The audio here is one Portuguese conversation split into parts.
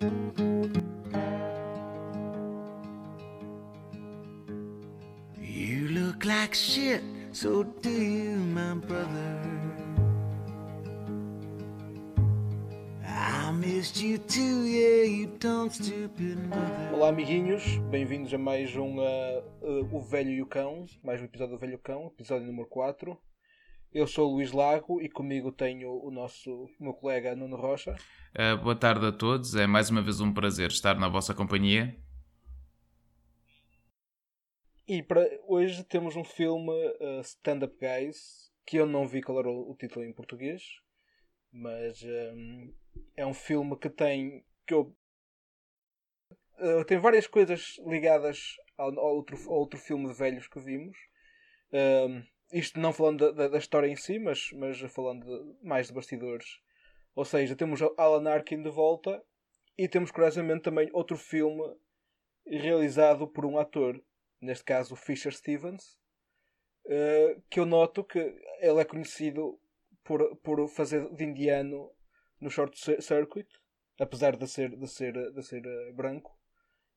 You look like shit, so do you, my brother. Olá amiguinhos, bem-vindos a mais um uh, uh, O Velho e o Cão, mais um episódio do Velho Cão, episódio número 4. Eu sou o Luís Lago e comigo tenho o nosso o meu colega Nuno Rocha. Uh, boa tarde a todos, é mais uma vez um prazer estar na vossa companhia. E para hoje temos um filme uh, Stand Up Guys que eu não vi qual era o, o título em português, mas um, é um filme que tem que eu uh, tem várias coisas ligadas ao, ao outro, ao outro filme de velhos que vimos. Um, isto não falando da, da, história em si, mas, mas falando de, mais de bastidores. Ou seja, temos Alan Arkin de volta e temos curiosamente também outro filme realizado por um ator, neste caso Fisher Stevens, uh, que eu noto que ele é conhecido por, por fazer de indiano no Short Circuit, apesar de ser, de ser, de ser uh, branco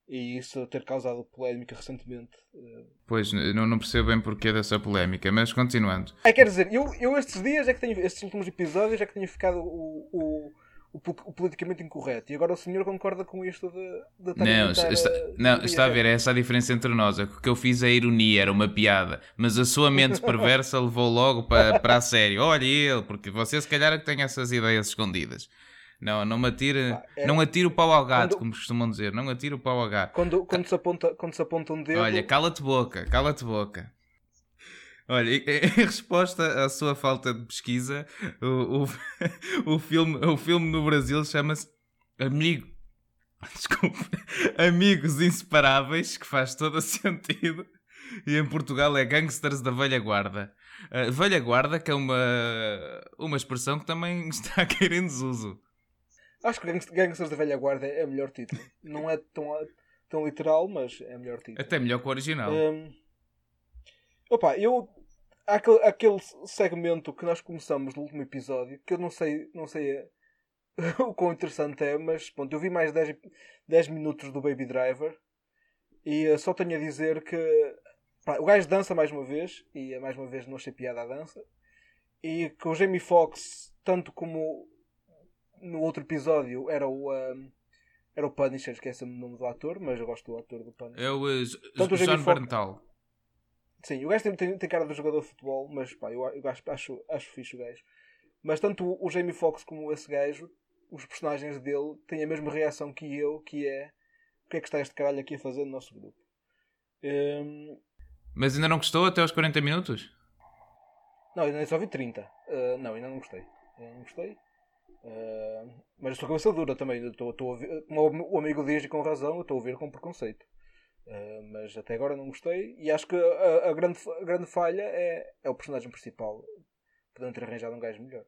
e isso ter causado polémica recentemente. eh, Pois, não, não percebo bem porquê dessa polémica, mas continuando. É, quer dizer, eu, eu estes dias é que tenho, estes últimos episódios é que tenho ficado o, o, o, o politicamente incorreto e agora o senhor concorda com isto de, de Não, está, não, está a ver, é essa a diferença entre nós. É que O que eu fiz é ironia, era uma piada, mas a sua mente perversa levou logo para, para a sério. Olha ele, porque você se calhar é que tem essas ideias escondidas. Não, não me atire, Pá, é- não atire o pau ao gato, Quando- como costumam dizer. Não atire o pau ao gato. Quando, quando, se aponta, quando se aponta um dedo. Olha, cala-te boca, cala-te boca. Olha, em, resposta à sua falta de pesquisa, o, o, o filme, o filme no Brasil chama-se Amigo. Desculpe. Amigos Inseparáveis, que faz todo sentido. E em Portugal é Gangsters da Velha Guarda. A velha Guarda, que é uma, uma expressão que também está a cair em desuso. Acho que Gangs- Gangsters da Velha Guarda é o melhor título. Não é tão, tão literal, mas é o melhor título. Até melhor que o original. Hum, opa, eu. há Aquele, aquele segmento que nós começamos no último episódio, que eu não sei, não sei o quão interessante é, mas pronto, eu vi mais 10, 10 minutos do Baby Driver e só tenho a dizer que pá, o gajo dança mais uma vez, e eh, mais uma vez não achei piada a dança, e que o Jamie Foxx, tanto como no outro episódio, era o. hum, era o Punisher, esquece-me o nome do ator, mas eu gosto do ator do Punisher. É o uh, Tanto o John Berntal. Sim, o gajo tem, tem, tem cara de jogador de futebol, mas pá, eu, eu acho, acho, acho fixe o gajo. Mas tanto o, o Jamie Foxx como esse gajo, os personagens dele têm a mesma reação que eu, que é o que é que está este caralho aqui a fazer no nosso grupo? Hum, Mas ainda não gostou até aos 40 minutos? não, ainda só vi 30. Uh, não, ainda não gostei. Ainda não gostei. Uh, mas estou com cabeça dura também. Eu a ouvir, como o amigo diz com razão, eu estou a ouvir com preconceito. Uh, mas até agora não gostei. E acho que a, a grande, a grande falha é, é o personagem principal. Podiam ter arranjado um gajo melhor.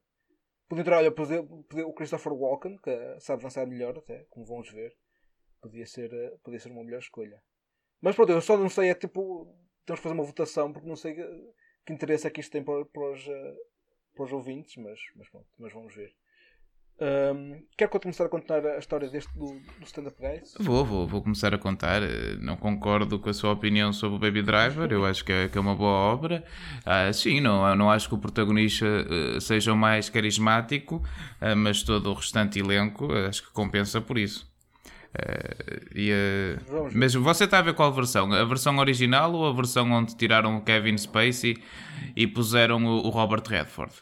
Podiam ter, olha, poder, poder- o Christopher Walken, que sabe dançar melhor, até, como vamos ver. Podia ser, uh, podia ser uma melhor escolha. Mas pronto, eu só não sei, é tipo. Temos que fazer uma votação porque não sei que, que interesse é que isto tem para, para, os, para os ouvintes, mas, mas pronto, mas vamos ver. Um, quer que eu começar a contar a história deste do, do stand-up guys? Vou, vou, vou começar a contar. Eh, Não concordo com a sua opinião sobre o Baby Driver. Eu acho que é, que é uma boa obra. Ah, sim, não, não acho que o protagonista eh, seja o mais carismático, ah, mas todo o restante elenco eh, acho que compensa por isso. Eh, e, ver. mas você está a ver qual versão? A versão original ou a versão onde tiraram o Kevin Spacey e puseram o, o Robert Redford?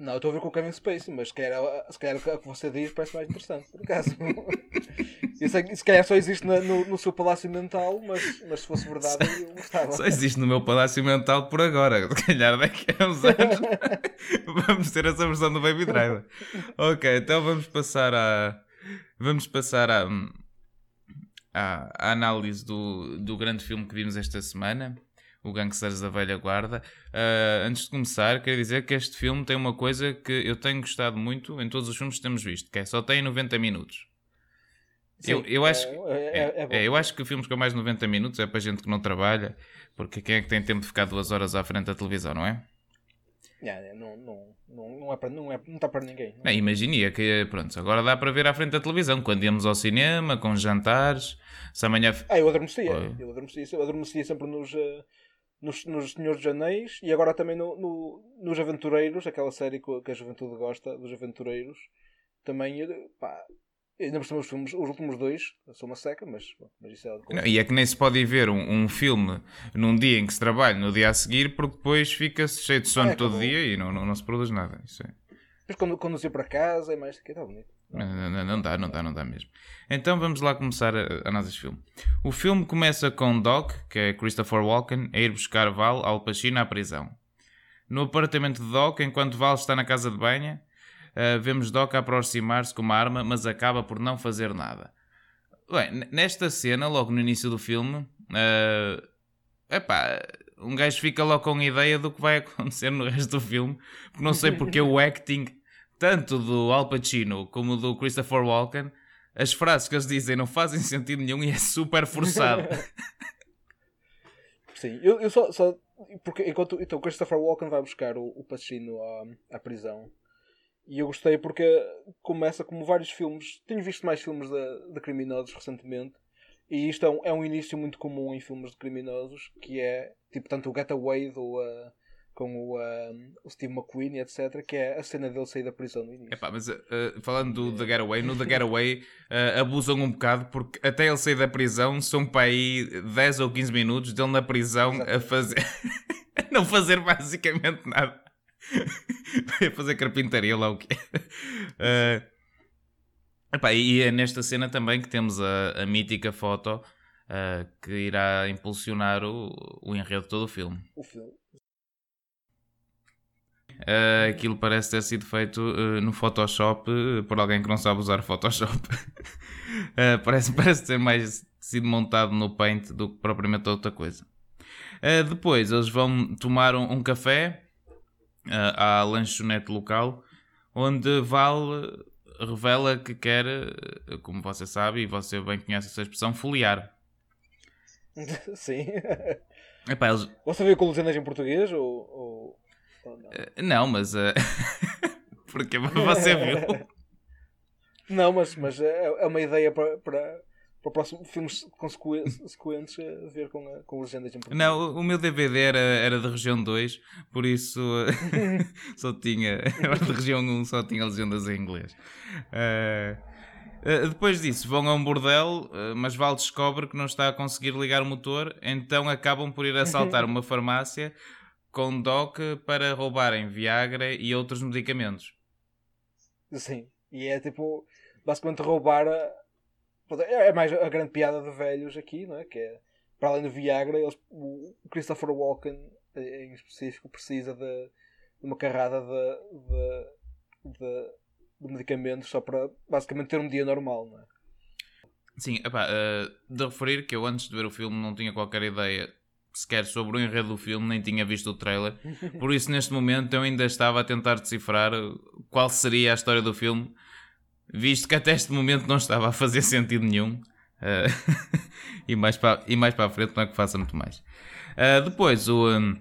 Não, eu estou a ver com o Kevin Spacey, mas se calhar, se calhar o que você diz parece mais interessante, por acaso. Isso é- se calhar só existe na- no, no seu palácio mental, mas, mas se fosse verdade eu gostava. Só existe no meu palácio mental por agora. Se calhar daqui a uns anos vamos ter essa versão do Baby Driver. Ok, então vamos passar à. Vamos passar à, à, à análise do, do grande filme que vimos esta semana. O Gangsters da Velha Guarda. Ah, antes de começar, quero dizer que este filme tem uma coisa que eu tenho gostado muito em todos os filmes que temos visto, que é só tem 90 minutos. Sim, eu, eu acho, é, que- é, é, é é, eu acho que filmes com mais de 90 minutos é para gente que não trabalha, porque quem é que tem tempo de ficar duas horas à frente da televisão, não é? Yeah, não, não, não, não, é para, não, é, não está para ninguém. Bem, imagina que, pronto, agora dá para ver à frente da televisão, quando íamos ao cinema, com jantares, se amanhã... Ah, eu adormecia, eu adormecia, adormecia sempre nos, eh, nos, nos Senhores dos Anéis e agora também no, no- nos Aventureiros, aquela série que, a juventude gosta, dos Aventureiros, também, eh, pá, ainda por cima os filmes, os últimos dois, sou uma seca, mas, bom, mas isso é de Não, e é que nem se pode ir ver um, um filme num dia em que se trabalha, no dia a seguir, porque depois fica-se cheio de sono Ah, todo acabou. dia e não, não, não se produz nada. Isso é... Depois quando conduzir para casa é mais que está bonito. Não, não, dá, não dá, não dá mesmo. Então vamos lá começar a, a análise do filme. O filme começa com Doc, que é Christopher Walken, a ir buscar Val Al Pacino à prisão. No apartamento de Doc, enquanto Val está na casa de banho, ah, vemos Doc a aproximar-se com uma arma, mas acaba por não fazer nada. Bem, nesta cena, logo no início do filme, ah, epá, um gajo fica logo com a ideia do que vai acontecer no resto do filme, porque não sei porque o acting, tanto do Al Pacino como do Christopher Walken, as frases que eles dizem não fazem sentido nenhum e é super forçado. Sim, eu, eu só, só. Porque enquanto. Então, Christopher Walken vai buscar o, o Pacino à, à prisão. E eu gostei porque começa como vários filmes. Tenho visto mais filmes de, de criminosos recentemente. E isto é um, é um início muito comum em filmes de criminosos. Que é tipo tanto o Getaway do, uh, com o, uh, o Steve McQueen e etc. Que é a cena dele sair da prisão no início. Epá, mas uh, uh, falando do The Getaway, no The Getaway uh, abusam um bocado porque até ele sair da prisão são para aí 10 ou 15 minutos dele na prisão a Exatamente. fazer. a não fazer basicamente nada. a fazer carpintaria lá o que é. Epá, e é nesta cena também que temos a, a mítica foto uh, que irá impulsionar o, o enredo de todo o filme. O filme. Uh, aquilo parece ter sido feito uh, no Photoshop uh, por alguém que não sabe usar Photoshop. Parece, parece ter mais sido montado no Paint do que propriamente outra coisa. Depois eles vão tomar um, um café à lanchonete local onde Val revela que quer, como você sabe e você bem conhece essa expressão, foliar. Sim. Epá, eles- Você viu com legendas em português ou. ou... ou não? uh, não, mas. Uh, porque você viu. Não, mas, mas é, é uma ideia para, para, para próximo filmes consequ- sequentes eh, ver com, a- com legendas em português. Não, o- meu DVD era, era da região 2, por isso eh, só tinha. Que da região 1 só tinha legendas em inglês. Eh, eh, depois disso, vão a um bordel, eh, mas Val descobre que não está a conseguir ligar o motor, então acabam por ir assaltar uma farmácia com Doc para roubarem Viagra e outros medicamentos. Sim. E é tipo, basicamente roubar a. É é mais a grande piada de velhos aqui, não é? Que é, para além do Viagra, eles, o Christopher Walken, eh, em específico, precisa de, uma carrada de, de, de, de medicamentos só para basicamente ter um dia normal, não é? Sim, epá, eh, de referir que eu antes de ver o filme não tinha qualquer ideia sequer sobre o enredo do filme, nem tinha visto o trailer. Por isso, neste momento, eu ainda estava a tentar decifrar eh, qual seria a história do filme, visto que até este momento não estava a fazer sentido nenhum. Eh, e, mais para, e mais para a frente não é que faça muito mais. Eh, depois, o, um,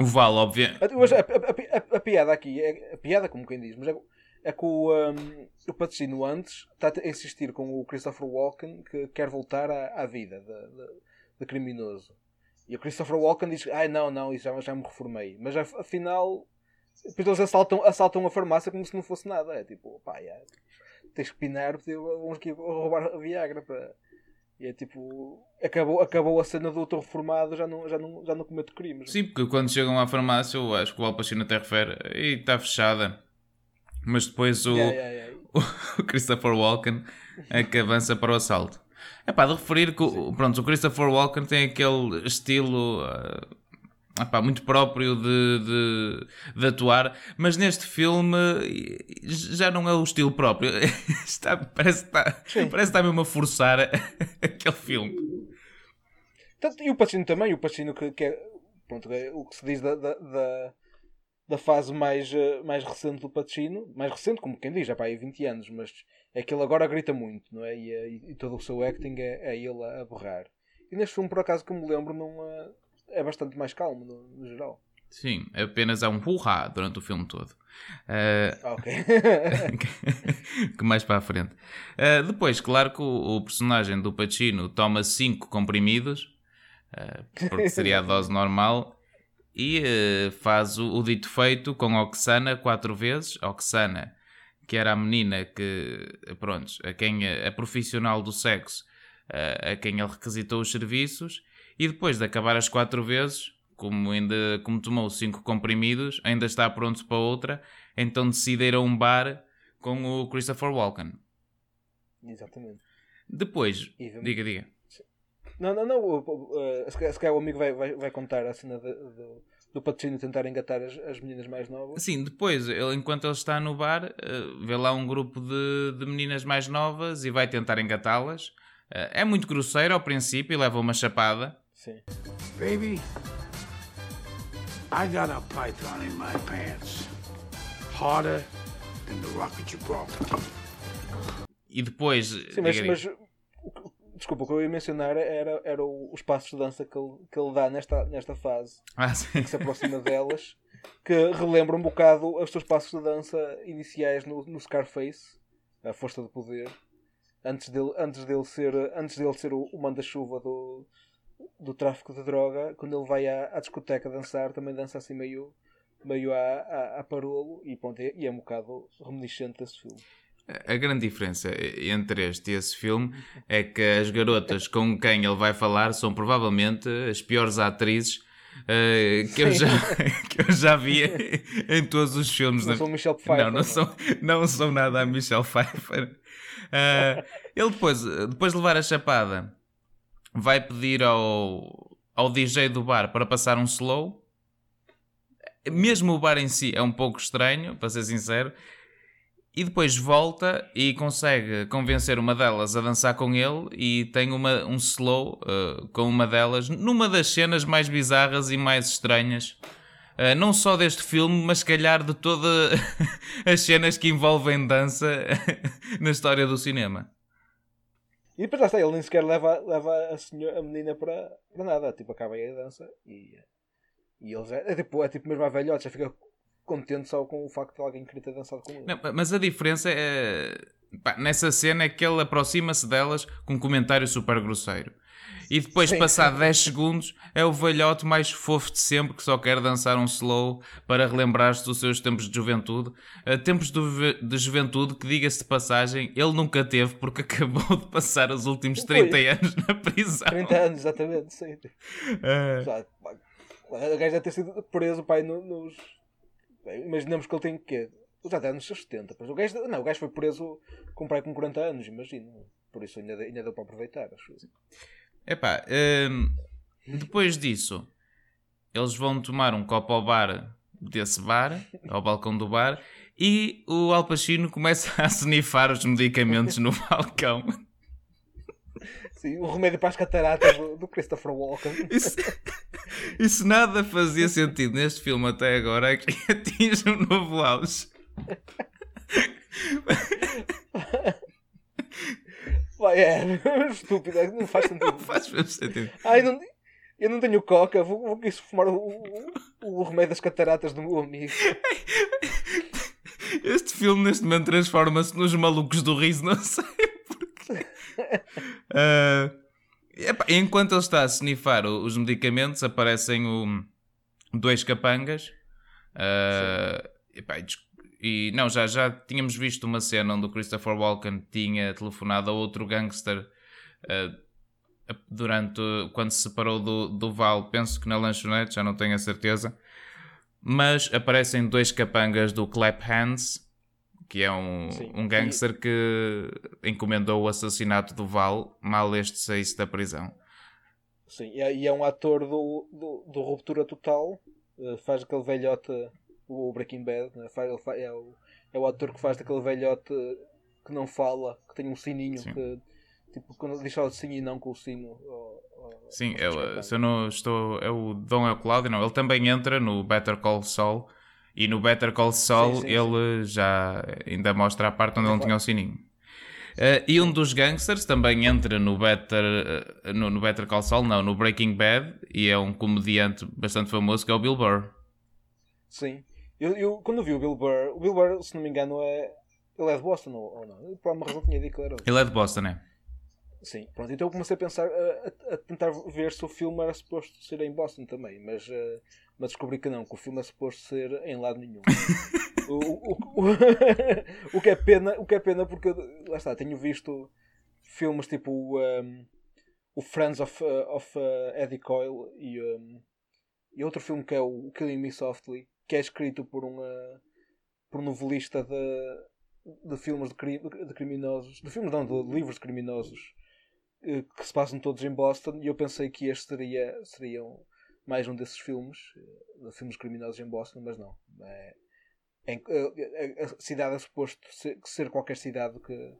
o Val, obviamente. A, a- a- a- piada aqui, é, a piada como quem diz, mas é, é que o, um, o antes está a insistir com o Christopher Walken que quer voltar à, à vida de, de- de criminoso. E o Christopher Walken diz: Ai não, não, isso já, já me reformei. Mas af- afinal, depois eles assaltam, assaltam a farmácia como se não fosse nada. É tipo, pá, já, tens que pinar, vamos aqui roubar a Viagra para. E é tipo, acabou, acabou a cena do outro reformado, já não, já não, já não cometo crimes. Sim, porque quando chegam à farmácia, eu acho que o Al Pacino até refere, e está fechada. Mas depois o, Yeah, yeah, yeah. o Christopher Walken é que avança para o assalto. É pá, de referir que o, pronto, o Christopher Walken tem aquele estilo ah, epá, muito próprio de, de, de atuar, mas neste filme já não é o estilo próprio. Está, parece, que está, parece que está mesmo a forçar aquele filme. E o Pacino também, o Pacino que, que é, pronto, é o que se diz da, da, da, da fase mais, eh, mais recente do Pacino, mais recente, como quem diz, já para aí 20 anos, mas é que ele agora grita muito, não é? E, eh, e, e todo o seu acting é, é ele a, a berrar. E neste filme, por acaso, que eu me lembro, não, eh, é bastante mais calmo, no, no geral. Sim, apenas há um hurra durante o filme todo. Uh, Ok. que mais para a frente. Uh, depois, claro que o, o personagem do Pacino toma 5 comprimidos, uh, porque seria a dose normal, e faz o, o dito feito com Oxana quatro vezes. Oxana, que era a menina que, pronto, a quem a, a profissional do sexo, uh, a quem ele requisitou os serviços, e depois de acabar as quatro vezes, como ainda como tomou cinco comprimidos, ainda está pronto para outra, então decide ir a um bar com o Christopher Walken. Exatamente. Depois, diga, diga. Não, não, não. uh, se calhar o amigo vai, vai, vai contar a cena do, do Pacino tentar engatar as, as meninas mais novas. Sim, depois, ele, enquanto ele está no bar, eh, vê lá um grupo de, de meninas mais novas e vai tentar engatá-las. Eh, é muito grosseiro ao princípio e leva uma chapada. Sim. Baby, I got a python in my pants. Harder than the rock of Gibraltar. E depois. Sim, mas, mas desculpa, o que eu ia mencionar era, era o- os passos de dança que ele, que ele dá nesta, nesta fase, Ah, sim. que se aproxima delas, que relembra um bocado os seus passos de dança iniciais no, no Scarface, a força do poder, antes dele, antes dele ser, antes dele ser o, o manda-chuva do, do tráfico de droga, quando ele vai à, à discoteca dançar, também dança assim meio, meio à, à, à parolo, e pronto, e é um bocado reminiscente desse filme. A grande diferença entre este e esse filme é que as garotas com quem ele vai falar são provavelmente as piores atrizes eh, que, eu já, que eu já vi em todos os filmes. Não da- sou Michelle Pfeiffer. Não, não são, não são nada a Michelle Pfeiffer. Eh, ele depois, depois de levar a chapada, vai pedir ao, ao DJ do bar para passar um slow. Mesmo o bar em si é um pouco estranho, para ser sincero. E depois volta e consegue convencer uma delas a dançar com ele e tem uma, um slow eh, com uma delas numa das cenas mais bizarras e mais estranhas. eh, não só deste filme, mas se calhar de todas as cenas que envolvem dança na história do cinema. E depois lá está, ele nem sequer leva, leva a, senhora, a menina para, para nada. Tipo, acaba aí a dança e, e ele já é tipo, é tipo mesmo a velhote, já fica contente só com o facto de alguém querer ter dançado com ele. Não, mas a diferença é. pá, nessa cena é que ele aproxima-se delas com um comentário super grosseiro. E depois, Sim. passar 10 segundos, é o velhote mais fofo de sempre que só quer dançar um slow para relembrar-se dos seus tempos de juventude. Eh, tempos de, de juventude que, diga-se de passagem, ele nunca teve porque acabou de passar os últimos 30 Pois. anos na prisão. 30 anos, exatamente, sim. Eh, Já, o gajo deve ter sido preso pai, no- nos. Imaginamos que ele tem o quê? Já está nos seus 70. Mas o gajo, não, o gajo foi preso com com 40 anos, imagino. Por isso ainda, ainda deu para aproveitar, acho. Epá, hum, depois disso, eles vão tomar um copo ao bar desse bar, ao balcão do bar, e o Al Pacino começa a snifar os medicamentos no balcão. Sim, o remédio para as cataratas do, do Christopher Walken. Isso, isso nada fazia sentido neste filme até agora, é que atinge um novo auge. Vai, é estúpido, é, não faz sentido. Faz mesmo sentido. Ai, não, eu não tenho coca, vou, vou quis fumar o, o, o remédio das cataratas do meu amigo. Este filme neste momento transforma-se nos malucos do riso, não sei epá, enquanto ele está a snifar os medicamentos, aparecem o- dois capangas. Epá, e não, já, já tínhamos visto uma cena onde o Christopher Walken tinha telefonado a outro gangster ah, durante quando se separou do, do Val, penso que na lanchonete, já não tenho a certeza. Mas aparecem dois capangas do Clap Hands, que é um, Sim. um gangster que encomendou o assassinato do Val, mal este saísse da prisão. Sim, e é, é um ator do, do, do Ruptura Total, eh, faz aquele velhote, o Breaking Bad, né? faz, ele fa- é, o, é o ator que faz daquele velhote que não fala, que tem um sininho, Sim. que tipo, quando diz só sim e não com o sino. Sim, aos é, o- se eu não estou. É o Dom é o Cláudio, não. Ele também entra no Better Call Saul. E no Better Call Saul Sim, sim, ele já ainda mostra a parte onde ele não Claro. tinha o sininho. Eh, e um dos gangsters também entra no Better, eh, no, no Better Call Saul, não, no Breaking Bad, e é um comediante bastante famoso que é o Bill Burr. Sim. Eu, eu, quando vi o Bill Burr, o Bill Burr, se não me engano, é. Ele é de Boston ou, ou não? Por alguma razão tinha dito que ele era. Ele é de Boston, é? Sim, pronto. Então eu comecei a pensar, a, a- tentar ver se o filme era suposto ser em Boston também, mas, eh, mas descobri que não, que o filme é suposto ser em lado nenhum. o, o, o, o que é pena, o que é pena porque, lá está, tenho visto filmes tipo um, o Friends of, uh, of uh, Eddie Coyle e, um, e outro filme que é o Killing Me Softly, que é escrito por um, uh, por um novelista de, de filmes de, cri- de criminosos, de filmes não, de livros de criminosos que se passam todos em Boston e eu pensei que este seria, seria um- mais um desses filmes, eh, de filmes criminosos em Boston, mas não. É, em- a, cidade é suposto ser, ser qualquer cidade que,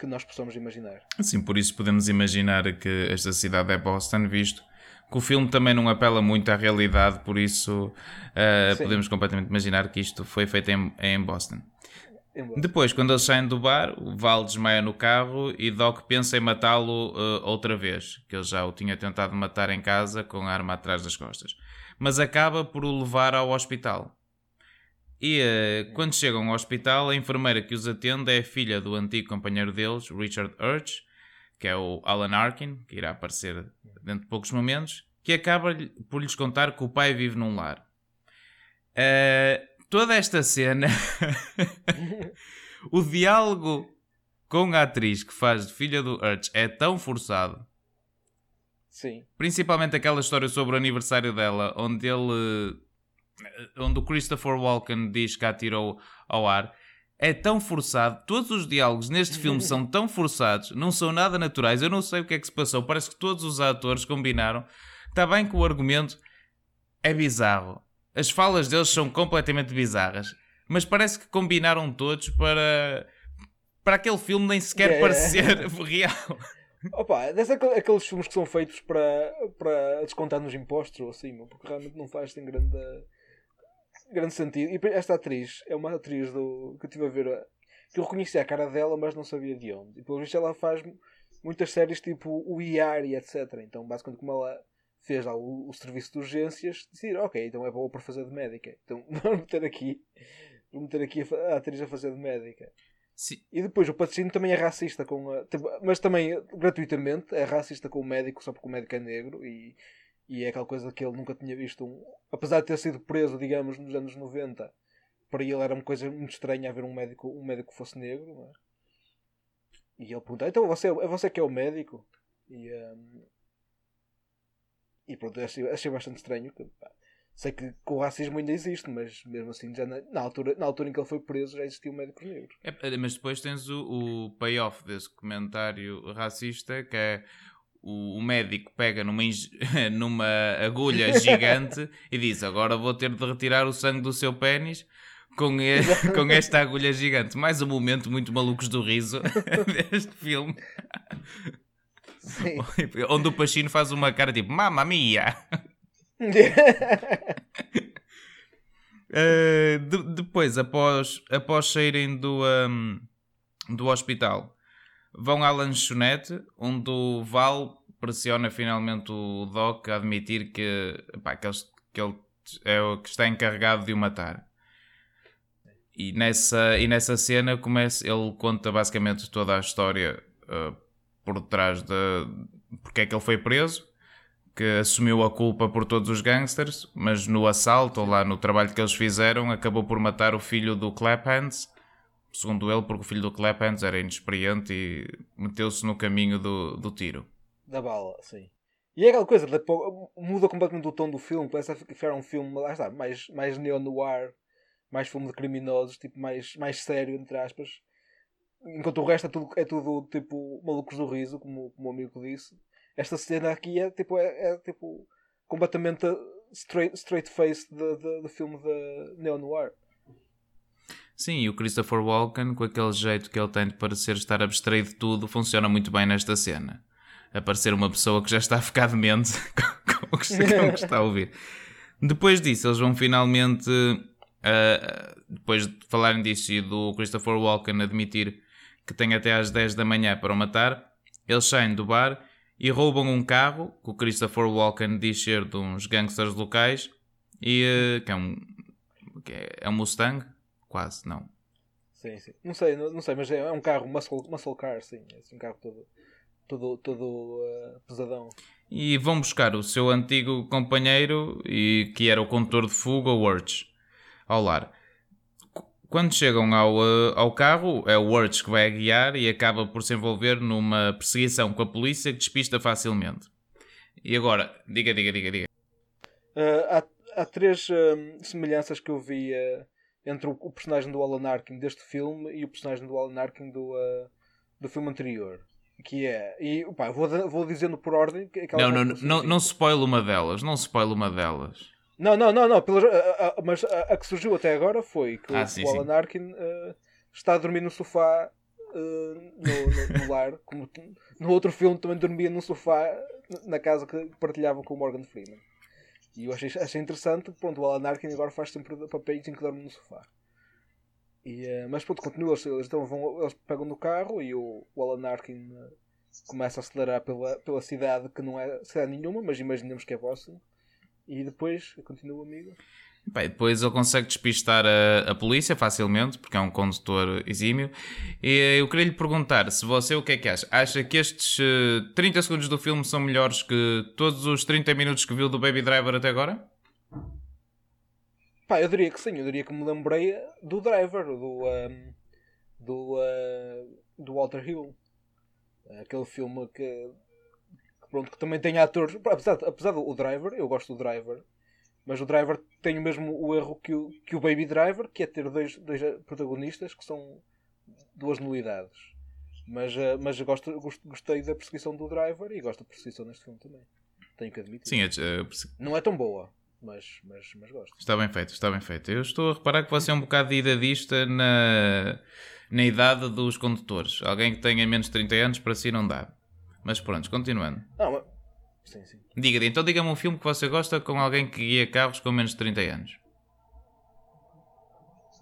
que nós possamos imaginar. Sim, por isso podemos imaginar que esta cidade é Boston, visto que o filme também não apela muito à realidade, por isso uh, podemos completamente imaginar que isto foi feito em, em Boston. Boston. Depois, quando eles saem do bar, o Val desmaia no carro e Doc pensa em matá-lo uh, outra vez, que ele já o tinha tentado matar em casa com a arma atrás das costas. Mas acaba por o levar ao hospital. E uh, quando chegam ao hospital, a enfermeira que os atende é filha do antigo companheiro deles, Richard Urch, que é o Alan Arkin, que irá aparecer dentro de poucos momentos, que acaba por lhes contar que o pai vive num lar. Uh, toda esta cena, o diálogo com a atriz que faz de filha do Urch é tão forçado. Sim. Principalmente aquela história sobre o aniversário dela, onde ele. onde o Christopher Walken diz que a atirou ao ar. É tão forçado. Todos os diálogos neste filme são tão forçados, não são nada naturais. Eu não sei o que é que se passou. Parece que todos os atores combinaram. Está bem que o argumento é bizarro. As falas deles são completamente bizarras. Mas parece que combinaram todos para. para aquele filme nem sequer Yeah, parecer real. Opa, deve ser aqueles filmes que são feitos para, para descontar nos impostos ou assim, porque realmente não faz tem grande, grande sentido. E esta atriz é uma atriz do, que eu estive a ver, que eu reconhecia a cara dela, mas não sabia de onde. E pelo visto ela faz muitas séries tipo o IAR e etc. Então, basicamente, como ela fez lá o, o serviço de urgências, decidiram, ok, então é boa para fazer de médica. Então, vamos meter aqui, vou meter aqui a, a atriz a fazer de médica. Sim, E depois o patrocínio também é racista com a, mas também gratuitamente é racista com o médico só porque o médico é negro e, e é aquela coisa que ele nunca tinha visto um, apesar de ter sido preso digamos nos anos 90 para ele era uma coisa muito estranha haver um médico um médico que fosse negro é? e ele pergunta então você, é você que é o médico e, ehm, e pronto achei, achei bastante estranho que, pá, sei que, que o racismo ainda existe mas mesmo assim já na, na altura, na altura em que ele foi preso já existiam médicos negros É, mas depois tens o, o payoff desse comentário racista que é o, médico pega numa, numa agulha gigante e diz agora vou ter de retirar o sangue do seu pênis com, e- com esta agulha gigante. Mais um momento muito malucos do riso deste filme. Sim. Onde o Pacino faz uma cara tipo Mamma mia! Uh, de- depois, após, após saírem do, um, do hospital, vão à lanchonete, onde o Val pressiona finalmente o Doc a admitir que, pá, que, eles- que ele é o que está encarregado de o matar. E nessa, e nessa cena começa, ele conta basicamente toda a história uh, por trás de porque é que ele foi preso que assumiu a culpa por todos os gangsters, mas no assalto ou lá no trabalho que eles fizeram, acabou por matar o filho do Claphans, segundo ele, porque o filho do Claphans era inexperiente e meteu-se no caminho do, do tiro. da bala, sim. E é aquela coisa, depois, muda completamente o tom do filme, parece a ficar um filme, lá está, mais, mais neo-noir, mais filme de criminosos, tipo, mais, mais sério, entre aspas. Enquanto o resto é tudo, é tudo tipo, malucos do riso, como, como o amigo disse. Esta cena aqui é tipo, é, é, tipo completamente straight, straight face de filme de neo-noir. Sim, e o Christopher Walken, com aquele jeito que ele tem de parecer estar abstraído de tudo, funciona muito bem nesta cena. A parecer uma pessoa que já está a ficar demente com, o que está a ouvir. Depois disso, eles vão finalmente, ah, depois de falarem disso e do Christopher Walken admitir que tem até às 10 da manhã para o matar, eles saem do bar e roubam um carro que o Christopher Walken diz ser de uns gangsters locais e, eh, que é um, é, é um Mustang? Quase, não. Sim, sim. Não sei, não, não sei, mas é, é um carro muscle, muscle car, sim. É assim, um carro todo, todo, todo uh, pesadão. E vão buscar o seu antigo companheiro, e que era o condutor de fuga, o Urge, ao lar. Qu- Quando chegam ao, eh, ao carro, é o Urge que vai a guiar e acaba por se envolver numa perseguição com a polícia que despista facilmente. E agora, diga, diga, diga, diga. Uh, há, há três um, semelhanças que eu vi uh, entre o, o personagem do Alan Arkin deste filme e o personagem do Alan Arkin do, uh, do filme anterior. Que é. E pá, vou, vou dizendo por ordem. Não, não, não, sugiro. não spoil uma delas, não spoil uma delas. Não, não, não, não. a- a- mas a, a que surgiu até agora foi que o- Ah, sim, o Alan. Arkin uh, está a dormir no sofá uh, no, no- no lar. Como no outro filme também dormia num sofá na casa que partilhava com o Morgan Freeman. E eu achei, achei interessante. Pronto, o Alan Arkin agora faz sempre papéis em que dorme no sofá. E, uh, mas pronto, continua. Eles, eles então vão, eles pegam no carro e o, o Alan Arkin começa a acelerar pela, pela cidade que não é cidade nenhuma, mas imaginemos que é Boston. E depois, continua amigo. Bem, depois ele consegue despistar a, a polícia facilmente, porque é um condutor exímio. E eu queria lhe perguntar se você o que é que acha? Acha que estes eh, 30 segundos do filme são melhores que todos os 30 minutos que viu do Baby Driver até agora? Pá, eu diria que sim, eu diria que me lembrei do Driver, do, um, do, uh, do Walter Hill. Aquele filme que, pronto, que também tem atores. Apesar, apesar do Driver, eu gosto do Driver, mas o Driver tem o mesmo o erro que o, que o Baby Driver, que é ter dois, dois protagonistas que são duas nulidades. Mas, uh, mas eu gosto, gostei da perseguição do Driver e gosto da perseguição neste filme também. Tenho que admitir. Sim, eh, perce- Não é tão boa, mas, mas, mas gosto. está bem feito, está bem feito. Eu estou a reparar que você é um bocado idadista na, na idade dos condutores. Alguém que tenha menos de 30 anos para si não dá. Mas pronto, continuando. Não, mas... Sim, sim. Diga, então diga-me um filme que você gosta com alguém que guia carros com menos de 30 anos.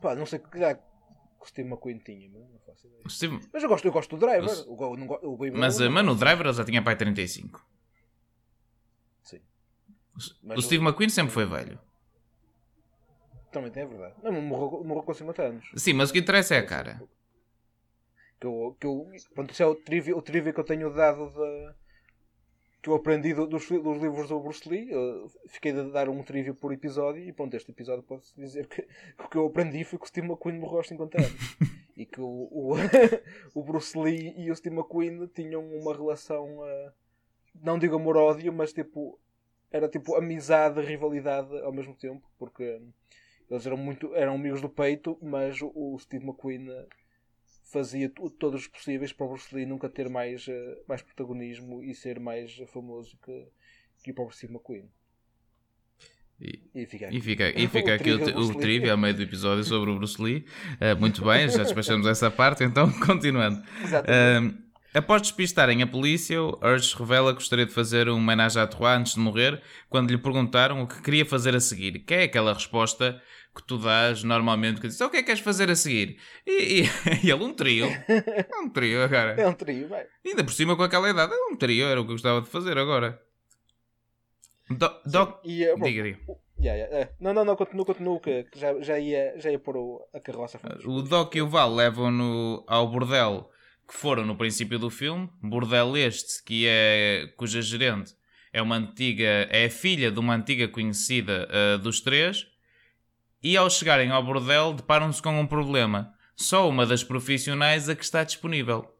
Pá, não sei que idade que o Steve McQueen tinha, mas não faço ideia. O Steve- Mas eu gosto, eu gosto do Driver. Mas- O, o Baby Mas, não mano, o. Driver já tinha pai 35. Sim. O, Mas o Steve McQueen sempre foi velho. Também tem, é verdade. Não, morreu, morreu com 50 anos. Sim, mas o que interessa é a cara. Que eu, que eu, pronto, isso é o trivia, o trivia que eu tenho dado da. que eu aprendi do- dos, dos livros do Bruce Lee. Eu fiquei de dar um trivia por episódio e pronto, este episódio pode-se dizer que, que o que eu aprendi foi que o Steve McQueen morreu aos 50 anos. e que o, o, o Bruce Lee e o Steve McQueen tinham uma relação. ah, não digo amor-ódio, mas tipo. Era tipo amizade, rivalidade ao mesmo tempo, porque hum, eles eram muito eram amigos do peito, mas o, o Steve McQueen ah, fazia todos os possíveis para o Bruce Lee nunca ter mais, eh, mais protagonismo e ser mais famoso que, que o próprio Steve McQueen. E, E fica aqui. e fica, e fica O aqui o, o trivia ao meio do episódio sobre o Bruce Lee. Eh, muito bem, já despachamos essa parte, então continuando. Exatamente. Ahm, após despistarem a polícia, o Urge revela que gostaria de fazer um homenagem à Trois antes de morrer, quando lhe perguntaram o que queria fazer a seguir. Que é aquela resposta que tu dás normalmente, que diz, "Então, o que é que queres fazer a seguir? E, e- e ele, um trio. Um trio, cara. É um trio, vai. Ainda por cima com aquela idade, um trio, era o que eu gostava de fazer agora. Do- Doc, E, eh, bom, diga, diga. yeah, yeah, é. Não, não, não, continuo, continuo, que, já, já, ia, já ia pôr a carroça. O Doc e o Val levam-no ao bordel que foram no princípio do filme. Bordel este, que é cuja gerente é uma antiga, é a filha de uma antiga conhecida ah, dos três. E ao chegarem ao bordel, deparam-se com um problema. Só uma das profissionais a que está disponível.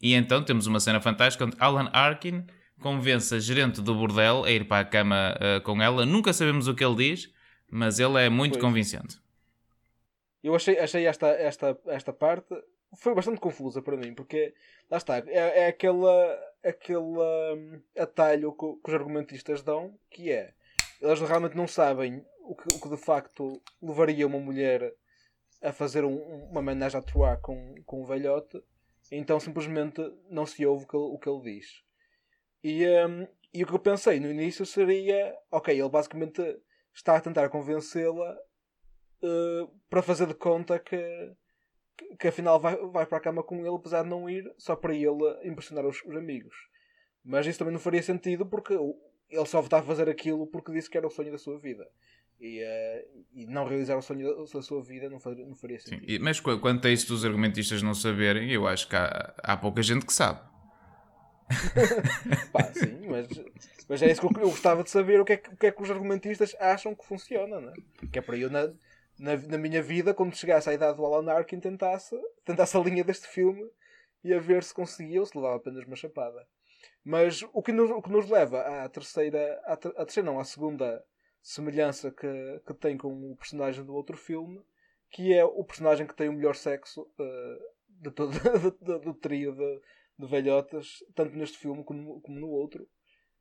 E então temos uma cena fantástica onde Alan Arkin convence a gerente do bordel a ir para a cama ah, com ela. Nunca sabemos o que ele diz, mas ele é muito Pois. convincente. Eu achei, achei esta, esta, esta parte foi bastante confusa para mim, porque lá está, é, é aquela, aquele hum, atalho que, que os argumentistas dão, que é eles realmente não sabem o que, o que de facto levaria uma mulher a fazer um- um- uma homenagem à Troá com, com um velhote, então simplesmente não se ouve o que o que ele diz. E, hum, e o que eu pensei no início seria, ok, ele basicamente está a tentar convencê-la uh, para fazer de conta que, que, que afinal vai, vai para a cama com ele, apesar de não ir, só para ele impressionar os, os amigos. Mas isso também não faria sentido porque ele só está a fazer aquilo porque disse que era o sonho da sua vida. E, eh, e não realizar o sonho da, sua vida não faria, não faria Sim, sentido. e- Mas qu- quanto a isso dos argumentistas não saberem, eu acho que há, há pouca gente que sabe. Pá, sim, mas, mas é isso que eu, eu gostava de saber o que, é que, o que é que os argumentistas acham que funciona, não é? Que é para eu, na, na, na minha vida, quando chegasse à idade do Alan Arkin, tentasse, tentasse a linha deste filme e a ver se conseguia ou se levava apenas uma chapada. Mas o que nos, o que nos leva à terceira, à, ter- à terceira não, à segunda semelhança que, que tem com o personagem do outro filme, que é o personagem que tem o melhor sexo eh, de todo, do, do trio de, de velhotas, tanto neste filme como, como no outro,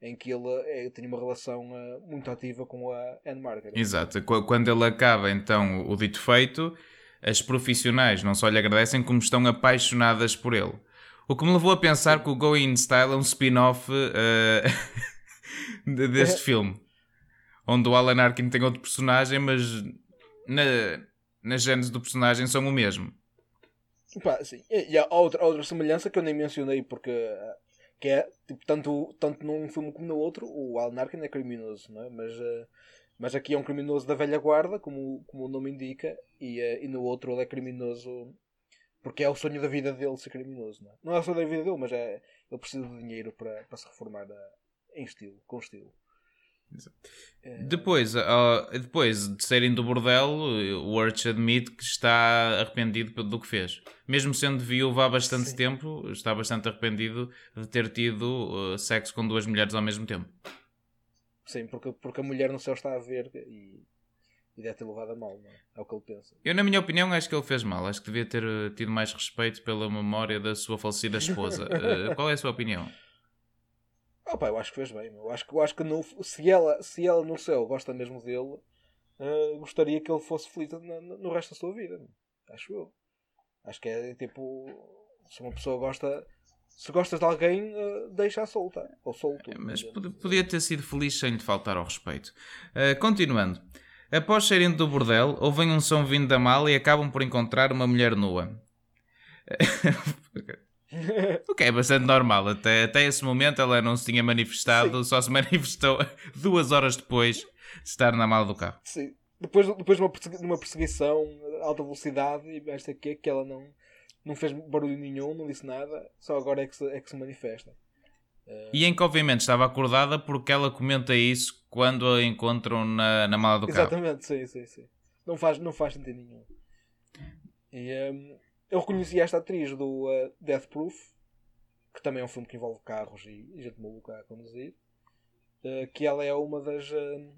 em que ele eh, tem uma relação eh, muito ativa com a Anne Margaret. Exato. Qu- Quando ele acaba, então, o dito feito, as profissionais não só lhe agradecem, como estão apaixonadas por ele. O que me levou a pensar que o Going Style é um spin-off de- deste filme. Onde o Alan Arkin tem outro personagem, mas na, na gênese do personagem são o mesmo. Pá, sim. E, há outra, outra semelhança que eu nem mencionei porque que é tipo, tanto, tanto num filme como no outro, o Alan Arkin é criminoso, não é? Mas, eh, mas aqui é um criminoso da velha guarda, como, como o nome indica, e, eh, e no outro ele é criminoso porque é o sonho da vida dele ser criminoso, não é? Não é o sonho da vida dele, mas é, ele precisa de dinheiro para, para se reformar eh, em estilo, com estilo. Eh, Depois, ah, depois de serem do bordel, o Urch admite que está arrependido do que fez. Mesmo sendo viúva há bastante Sim. tempo, está bastante arrependido de ter tido ah, sexo com duas mulheres ao mesmo tempo. Sim, porque, porque a mulher no céu está a ver e, e deve ter levado a mal, não é? É o que ele pensa. Eu, na minha opinião, acho que ele fez mal. Acho que devia ter ah, tido mais respeito pela memória da sua falecida esposa. Ah, qual é a sua opinião? Ah, pá, eu acho que fez bem. Eu acho que, eu acho que no- se, ela, se ela no céu gosta mesmo dele, eh, gostaria que ele fosse feliz na- no resto da sua vida. Acho eu. Acho que é tipo. Se uma pessoa gosta. Se gostas de alguém, eh, deixa-a solta. Ou solto. Mas pod- assim. podia ter sido feliz sem lhe faltar ao respeito. Ah, continuando. Após saírem do bordel, ouvem um som vindo da mala e acabam por encontrar uma mulher nua. O que é bastante normal. Até, até esse momento ela não se tinha manifestado, só se manifestou duas horas depois de estar na mala do carro. Sim. Depois, depois de uma, de uma perseguição a alta velocidade e mais sei que ela não, não fez barulho nenhum, não disse nada, só agora é que se, é que se manifesta. E em que obviamente estava acordada porque ela comenta isso quando a encontram na, na mala do carro. Exatamente, sim, sim, sim. Não faz, não faz sentido nenhum. E, hum, eu reconheci esta atriz do uh, Death Proof, que também é um filme que envolve carros e, e gente maluca a conduzir, uh, que ela é uma das, hum,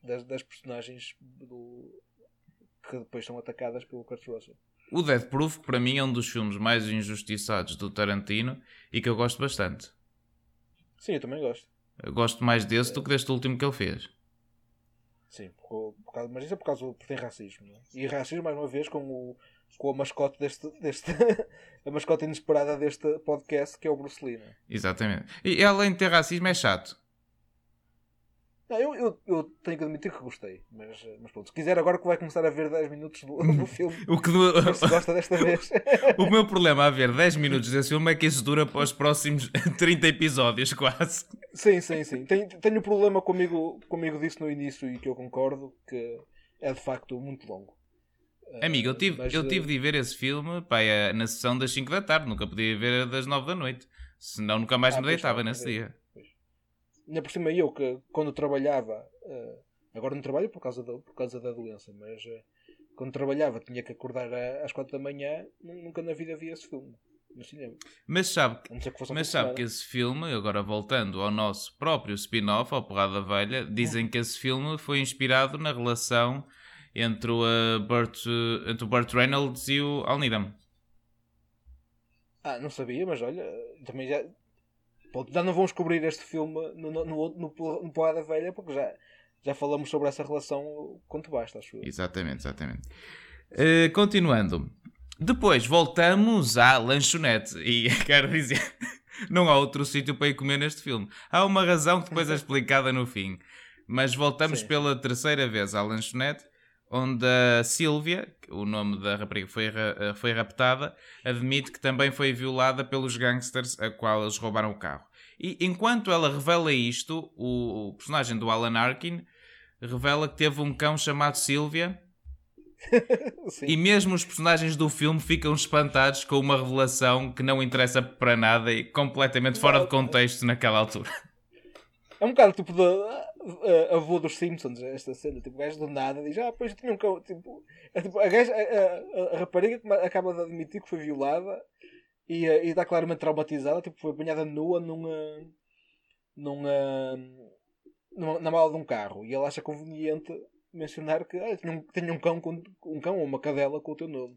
das, das personagens do, que depois são atacadas pelo Kurt Russell. O Death Proof, que para mim é um dos filmes mais injustiçados do Tarantino e que eu gosto bastante. Sim, eu também gosto. Eu gosto mais desse do que deste último que ele fez. Sim, por, por causa, mas isso é por causa porque tem racismo. Não é? E racismo, mais uma vez, com, o, com a mascote deste. deste a mascote inesperada deste podcast, que é o Bruce Lee. Não é? Exatamente. E além de ter racismo, é chato. Não, eu, eu, eu tenho que admitir que gostei, mas, mas pronto. Se quiser, agora que vai começar a ver 10 minutos do, do filme, O, que do- se gosta desta vez. o meu problema a ver 10 minutos desse filme é que isso dura para os próximos 30 episódios, quase. sim, sim, sim. Tenho, tenho um problema comigo, comigo disso no início e que eu concordo, que é de facto muito longo. Amigo, eu tive, Mas, eu eh, tive de ver esse filme pá, é, na sessão das 5 da tarde. Nunca podia ver das 9 da noite. Senão nunca mais Ah, me pois deitava não, nesse pois dia. Ainda por cima eu que quando trabalhava, eh, agora não trabalho por causa da, por causa da doença, mas eh, quando trabalhava tinha que acordar às 4 da manhã, nu- nunca na vida vi esse filme no cinema. Mas sabe, que mas sabe que esse filme, agora voltando ao nosso próprio spin-off, ao Porrada Velha, dizem que esse filme foi inspirado na relação entre o, eh, Burt, eh, entre o Burt Reynolds e o Al Needham. Ah, não sabia, mas olha, também já. Pronto, já não vamos cobrir este filme no, no, no, no, no Porrada Velha porque já, já falamos sobre essa relação quanto basta, acho eu. Exatamente, exatamente. Eh, continuando. Depois voltamos à lanchonete. E quero dizer, não há outro sítio para ir comer neste filme. Há uma razão que depois é explicada no fim. Mas voltamos Sim. pela terceira vez à lanchonete, onde a Sílvia, o nome da rapariga que foi, eh, foi raptada, admite que também foi violada pelos gangsters a qual eles roubaram o carro. E enquanto ela revela isto, o, o personagem do Alan Arkin revela que teve um cão chamado Sylvia e mesmo os personagens do filme ficam espantados com uma revelação que não interessa para nada e completamente fora de contexto naquela altura. É um bocado tipo de uh, avô dos Simpsons, esta cena. Tipo, gajo do nada diz: Ah, pois tinha um cão. Tipo, é, tipo, a, gaja, a, a- a rapariga que acaba de admitir que foi violada e, uh, e está claramente traumatizada. Tipo, foi apanhada nua numa. numa. numa na mala de um carro. E ela acha conveniente mencionar que ah, um, tinha um cão com um cão ou uma cadela com o teu nome.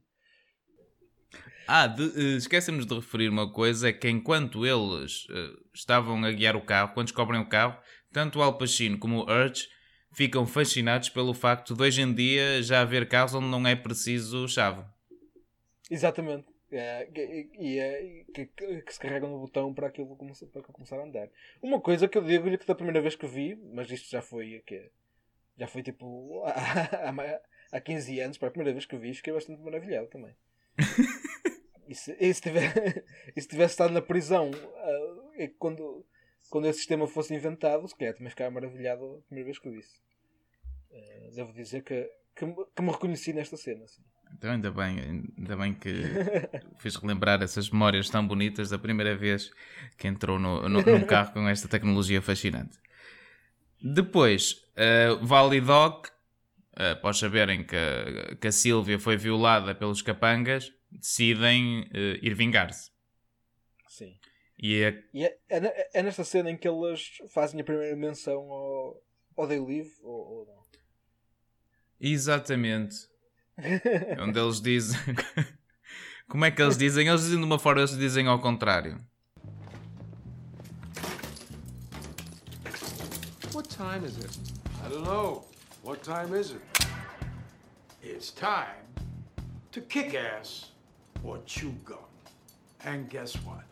Ah, de, eh, esquecemos de referir uma coisa: é que enquanto eles eh, estavam a guiar o carro, quando descobrem o carro, tanto o Al Pacino como o Urge ficam fascinados pelo facto de hoje em dia já haver carros onde não é preciso chave. Exatamente. É, e é, que, que- que se carrega no botão para aquilo começar, para começar a andar. Uma coisa que eu digo-lhe que da primeira vez que vi, mas isto já foi que já foi tipo há, há, há 15 anos, para a primeira vez que vi, fiquei bastante maravilhado também. e, se, e, se tiver, e se tivesse estado na prisão e quando, quando esse sistema fosse inventado, se calhar também ficava maravilhado a primeira vez que o disse. Eh, devo dizer que, que, me- que me reconheci nesta cena. Assim. Então, ainda bem, ainda bem que fiz relembrar essas memórias tão bonitas da primeira vez que entrou no, no- num carro com esta tecnologia fascinante. Depois, uh, Valley Dog, uh, após saberem que, a- que a Sílvia foi violada pelos capangas, decidem uh, ir vingar-se. Sim. E a- E é, é, é nesta cena em que eles fazem a primeira menção ao, ao They Live ou, ou não? exatamente onde eles dizem. Como é que eles dizem? Eles dizem de uma forma, eles dizem ao contrário. What time is it? I don't know. What time is it? It's time to kick ass or chew gum. And guess what?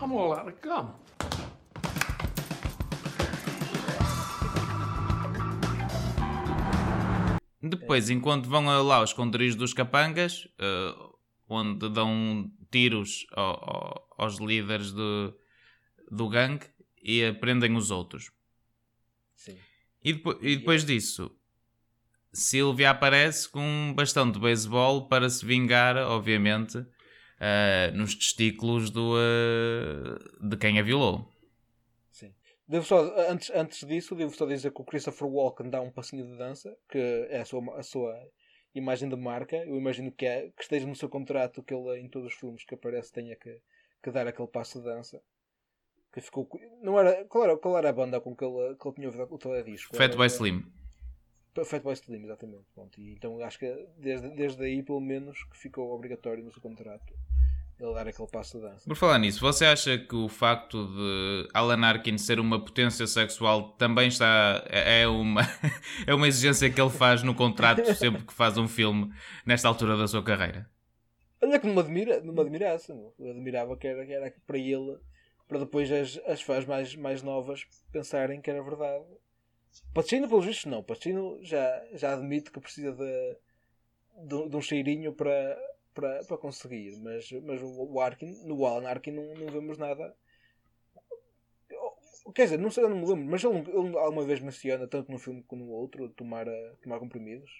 I'm all out of gum. Depois, enquanto vão lá aos esconderijos dos capangas, eh, onde dão tiros ao- ao- aos líderes do, do gangue e prendem os outros. Sim. E, depo- e depois disso, Sylvia aparece com um bastão de beisebol para se vingar, obviamente, eh, nos testículos do, eh, de quem a violou. Sim. Devo só, antes, antes disso, devo só dizer que o Christopher Walken dá um passinho de dança, que é a sua, a sua imagem de marca. Eu imagino que, é, que esteja no seu contrato que ele, em todos os filmes que aparece, tenha que, que dar aquele passo de dança. Que ficou. Não era, qual, era, qual era a banda com que ele, que ele tinha ouvido o teledisco? Fatboy Slim. Fatboy Slim, exatamente. Pronto. E, então acho que desde, desde aí, pelo menos, que ficou obrigatório no seu contrato ele dar aquele passo de dança. Por falar nisso, você acha que o facto de Alan Arkin ser uma potência sexual também está. é é uma, é uma exigência que ele faz no contrato sempre que faz um filme nesta altura da sua carreira? Olha que não me, admira, não me admirasse. não. Eu admirava que era, que era para ele, para depois as, as fãs mais, mais novas pensarem que era verdade. Pacino, pelos vistos, não. Pacino já, já admite que precisa de, de, de um cheirinho para, para, para conseguir. Mas, mas o, Arkin, no Alan Arkin, não, não vemos nada. Quer dizer, não sei, eu não me lembro, mas ele, ele alguma vez menciona, tanto num filme como no outro, tomar, tomar comprimidos?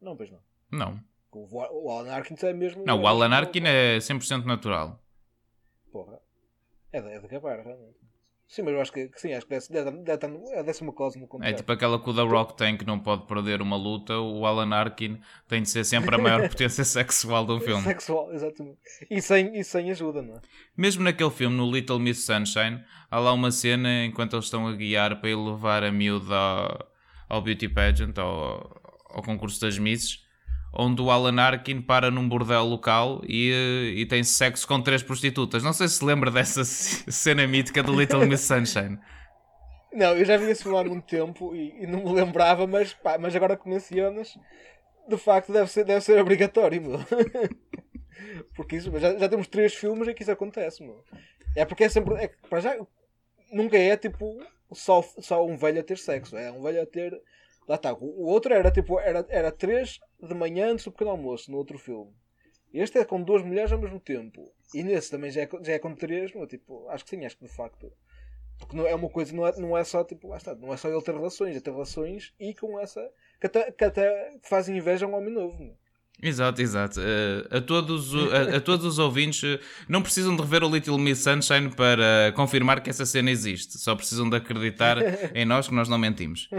Não, pois não. Não. O, o Alan Arkin é mesmo. Não, o Alan Arkin é 100% natural. Porra. É de, é de acabar, realmente. Sim, mas eu acho que, que sim, acho que deve, deve, ser uma cláusula no É tipo aquela que o The Rock tem que não pode perder uma luta. O Alan Arkin tem de ser sempre a maior potência sexual de um filme. Sexual, exatamente. E sem, e sem ajuda, não é? Mesmo naquele filme, no Little Miss Sunshine, há lá uma cena enquanto eles estão a guiar para ir levar a miúda ao, ao beauty pageant, ao, ao concurso das misses, onde o Alan Arkin para num bordel local e, e tem sexo com três prostitutas. Não sei se se lembra dessa cena mítica do Little Miss Sunshine. Não, eu já vi esse filme há muito tempo e, e não me lembrava, mas, pá, mas agora que mencionas, de facto deve ser, deve ser obrigatório, meu. Porque isso, já, já temos três filmes em que isso acontece, meu. É porque é sempre. É, para já, nunca é tipo só, só um velho a ter sexo, é um velho a ter. Lá está. O, outro era tipo. Era, era três de manhã antes do pequeno almoço, no outro filme. Este é com duas mulheres ao mesmo tempo. E nesse também já é, já é com três, meu, tipo, acho que sim, acho que de facto Porque não é uma coisa, não é, não é só tipo, lá está, não é só ele ter relações, ele ter relações e com essa que até, que até fazem inveja a um homem novo. é? Exato, exato. Eh, a, todos, o- a, a todos os ouvintes, eh, não precisam de rever o Little Miss Sunshine para confirmar que essa cena existe. Só precisam de acreditar em nós que nós não mentimos.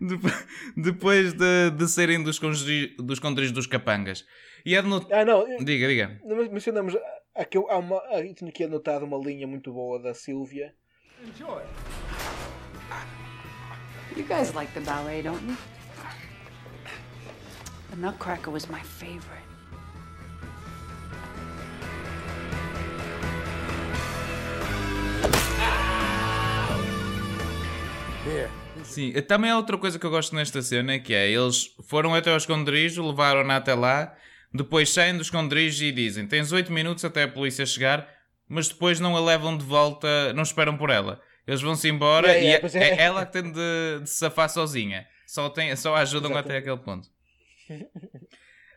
Depo- Depois de, de serem dos, esconderi- dos esconderijos dos capangas. E é de not- Ah, não, Diga, diga. Mencionamos. Aqui, há uma, tinha aqui anotado uma linha muito boa da Silvia. You guys like the ballet, don't you? The Nutcracker was my favorite. Sim, também há outra coisa que eu gosto nesta cena, que é, eles foram até ao esconderijo, levaram-na até lá, depois saem do esconderijo e dizem, tens 8 minutos até a polícia chegar, mas depois não a levam de volta, não esperam por ela. Eles vão-se embora Yeah, e yeah, é, pois é. é ela que tem de, de se safar sozinha. Só, tem, só a ajudam até aquele ponto.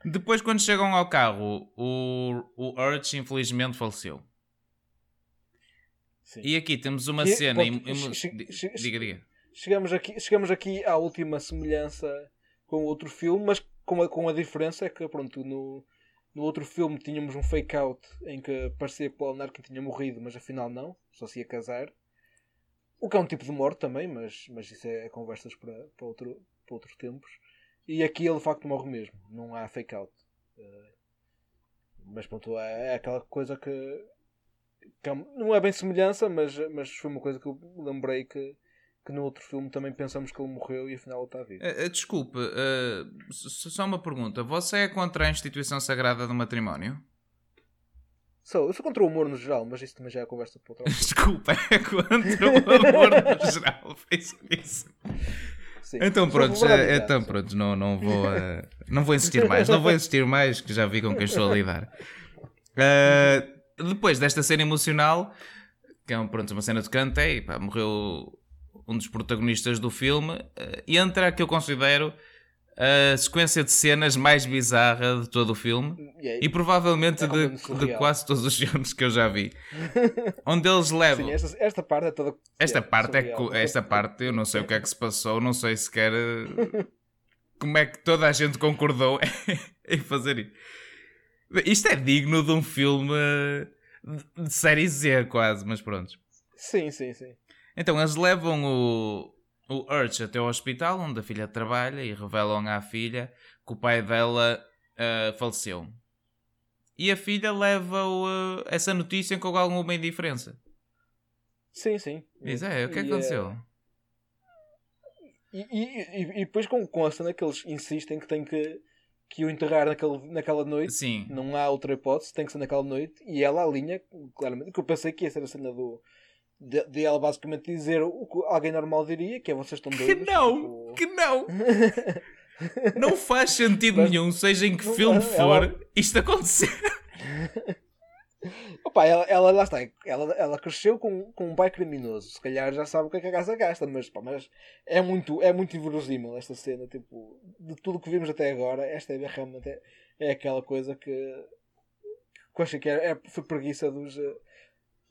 Depois, quando chegam ao carro, o, o Urge infelizmente faleceu. Sim. E aqui temos uma Que- cena... ponto, em- em- che- che- che- diga, diga. Chegamos aqui, chegamos aqui à última semelhança com o outro filme, mas com a, com a diferença é que, pronto, no, no outro filme tínhamos um fake-out em que parecia que o Narkin tinha morrido, mas afinal não, só se ia casar. O que é um tipo de morte também, mas, mas isso é conversas para, para, outro, para outros tempos. E aqui ele de facto morre mesmo, não há fake-out. Eh, mas pronto, é, é aquela coisa que, que é não é bem semelhança, mas, mas foi uma coisa que eu lembrei que, que no outro filme também pensamos que ele morreu e afinal ele está vivo. Eh, eh, Desculpe, s- só uma pergunta. Você é contra a instituição sagrada do matrimónio? Sou, eu sou contra o humor no geral, mas isso também já é conversa para outra. Desculpa, é contra o amor no geral. Fez isso. Sim. Então pronto, é, verdade, então pronto, não, não, vou, eh, não vou insistir mais, não vou insistir mais, que já vi com quem estou a lidar. Eh, depois desta cena emocional, que é um, pronto, uma cena de cantei, pá, morreu um dos protagonistas do filme, e entra a que eu considero a sequência de cenas mais bizarra de todo o filme. E é- E provavelmente É de, de quase todos os filmes que eu já vi. Onde eles levam. Sim, esta, esta parte é toda. Esta é, parte é surreal. esta parte eu não sei o que é que se passou, não sei sequer eh, como é que toda a gente concordou em fazer isso. Isto é digno de um filme eh, de série Z quase, mas pronto. Sim, sim, sim. Então eles levam o, o Urge até ao hospital onde a filha trabalha e revelam à filha que o pai dela eh, faleceu. E a filha leva eh, essa notícia com alguma indiferença. Sim, sim. Diz, é, o que é que aconteceu? E, e, e, e depois com, com a cena que eles insistem que tem que, que o enterrar naquele, naquela noite. Sim. Não há outra hipótese, tem que ser naquela noite. E ela alinha, claramente, que eu pensei que ia ser a cena do. De, de ela basicamente dizer o que alguém normal diria, que é vocês estão Que doidos. não! tipo- Que não! Não faz sentido Mas- nenhum, seja em que filme ela- for, isto acontecer. Opa, ela, ela lá está, ela, ela cresceu com, com um pai criminoso, se calhar já sabe o que é que a casa gasta, mas, pá, mas é muito, é muito inverosímil esta cena, tipo, de tudo o que vimos até agora, esta é realmente é, é aquela coisa que, que eu achei que é, é- foi preguiça dos, eh,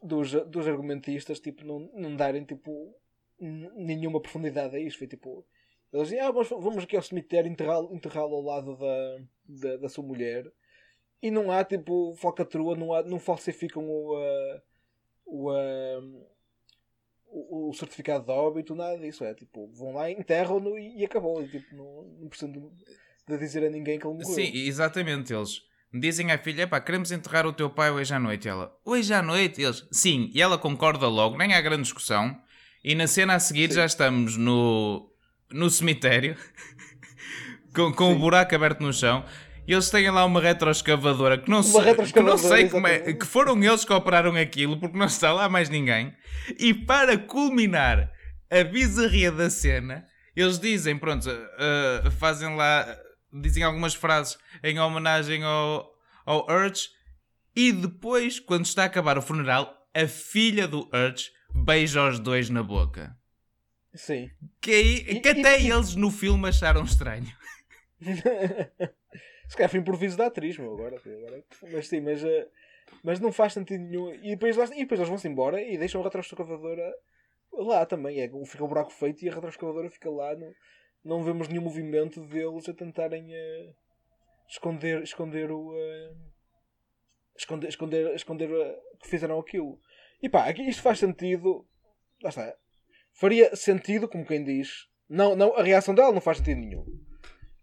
dos, dos argumentistas, tipo, não, não darem, tipo, nenhuma profundidade a isto, foi tipo, eles diziam, ah, vamos, vamos aqui ao cemitério enterrá-lo enterrá-lo ao lado da, da, da sua mulher, e não há tipo falcatrua, não, há, não falsificam o, ah, o, ah, o, o certificado de óbito, nada disso. É tipo, vão lá, enterram-no e, e acabou. E, tipo, não, não precisam de, de dizer a ninguém que ele morreu. Sim, exatamente. Eles dizem à filha: pá, queremos enterrar o teu pai hoje à noite. E ela: hoje à noite? Eles: sim. E ela concorda logo, nem há grande discussão. E na cena a seguir já estamos no, no cemitério com, com o buraco aberto no chão. E eles têm lá uma retroescavadora que não, sei, que não sei como é, que foram eles que operaram aquilo porque não está lá mais ninguém. E para culminar a bizarria da cena, eles dizem, pronto, uh, fazem lá, dizem algumas frases em homenagem ao, ao Urge. E depois, quando está a acabar o funeral, a filha do Urge beija os dois na boca. Sim. Que, aí, que até eles no filme acharam estranho. Se calhar foi improviso da atriz, meu, agora, agora. Mas sim, mas, eh, Mas não faz sentido nenhum. E depois, lá- e depois eles vão-se embora e deixam a retroescavadora lá também. É, fica o buraco feito e a retroescavadora fica lá. Não, não vemos nenhum movimento deles a tentarem eh, esconder, esconder o. eh, esconder, esconder, esconder eh, que fizeram aquilo. E pá, aqui isto faz sentido. Lá está. Faria sentido, como quem diz. Não, não, a reação dela não faz sentido nenhum.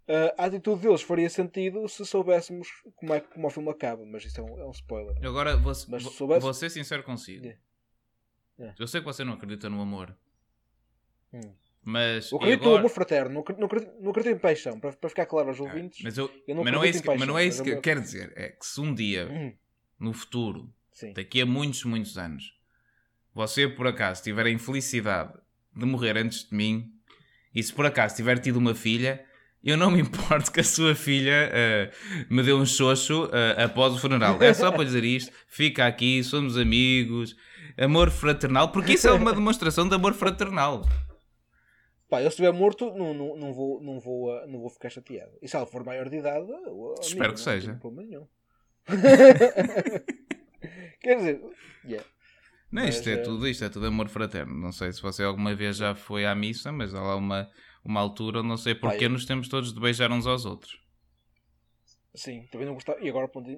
Uh, a atitude deles faria sentido se soubéssemos como é que como o filme acaba, mas isso é um, é um spoiler. Eu Agora vou, Mas se soubesse- vou ser sincero consigo. É. É. Eu sei que você não acredita no amor. Hum. Mas. Eu acredito no agora- amor fraterno, não acredito, não não acredito em paixão, para, para ficar claro aos Ah, ouvintes. mas, eu, eu não mas, não é isso que, mas não é paixão, isso que eu- quero dizer. É que se um dia, Hum, no futuro, sim. daqui a muitos, muitos anos, você por acaso tiver a infelicidade de morrer antes de mim, e se por acaso tiver tido uma filha, eu não me importo que a sua filha eh, me dê um xoxo eh, após o funeral. É só para dizer isto, fica aqui, somos amigos, amor fraternal, porque isso é uma demonstração de amor fraternal. Pá, eu se estiver morto, não, não, não, vou, não, vou, uh, não vou ficar chateado. E se ela for maior de idade, eu- Espero que não seja. nenhum. Quer dizer, yeah. Não, isto Mas, é eh, tudo, isto é tudo amor fraterno. Não sei se você alguma vez já foi à missa, mas há lá uma, uma altura, não sei porque eu- nos temos todos de beijar uns aos outros. Sim, também não gostava. E agora, pronto,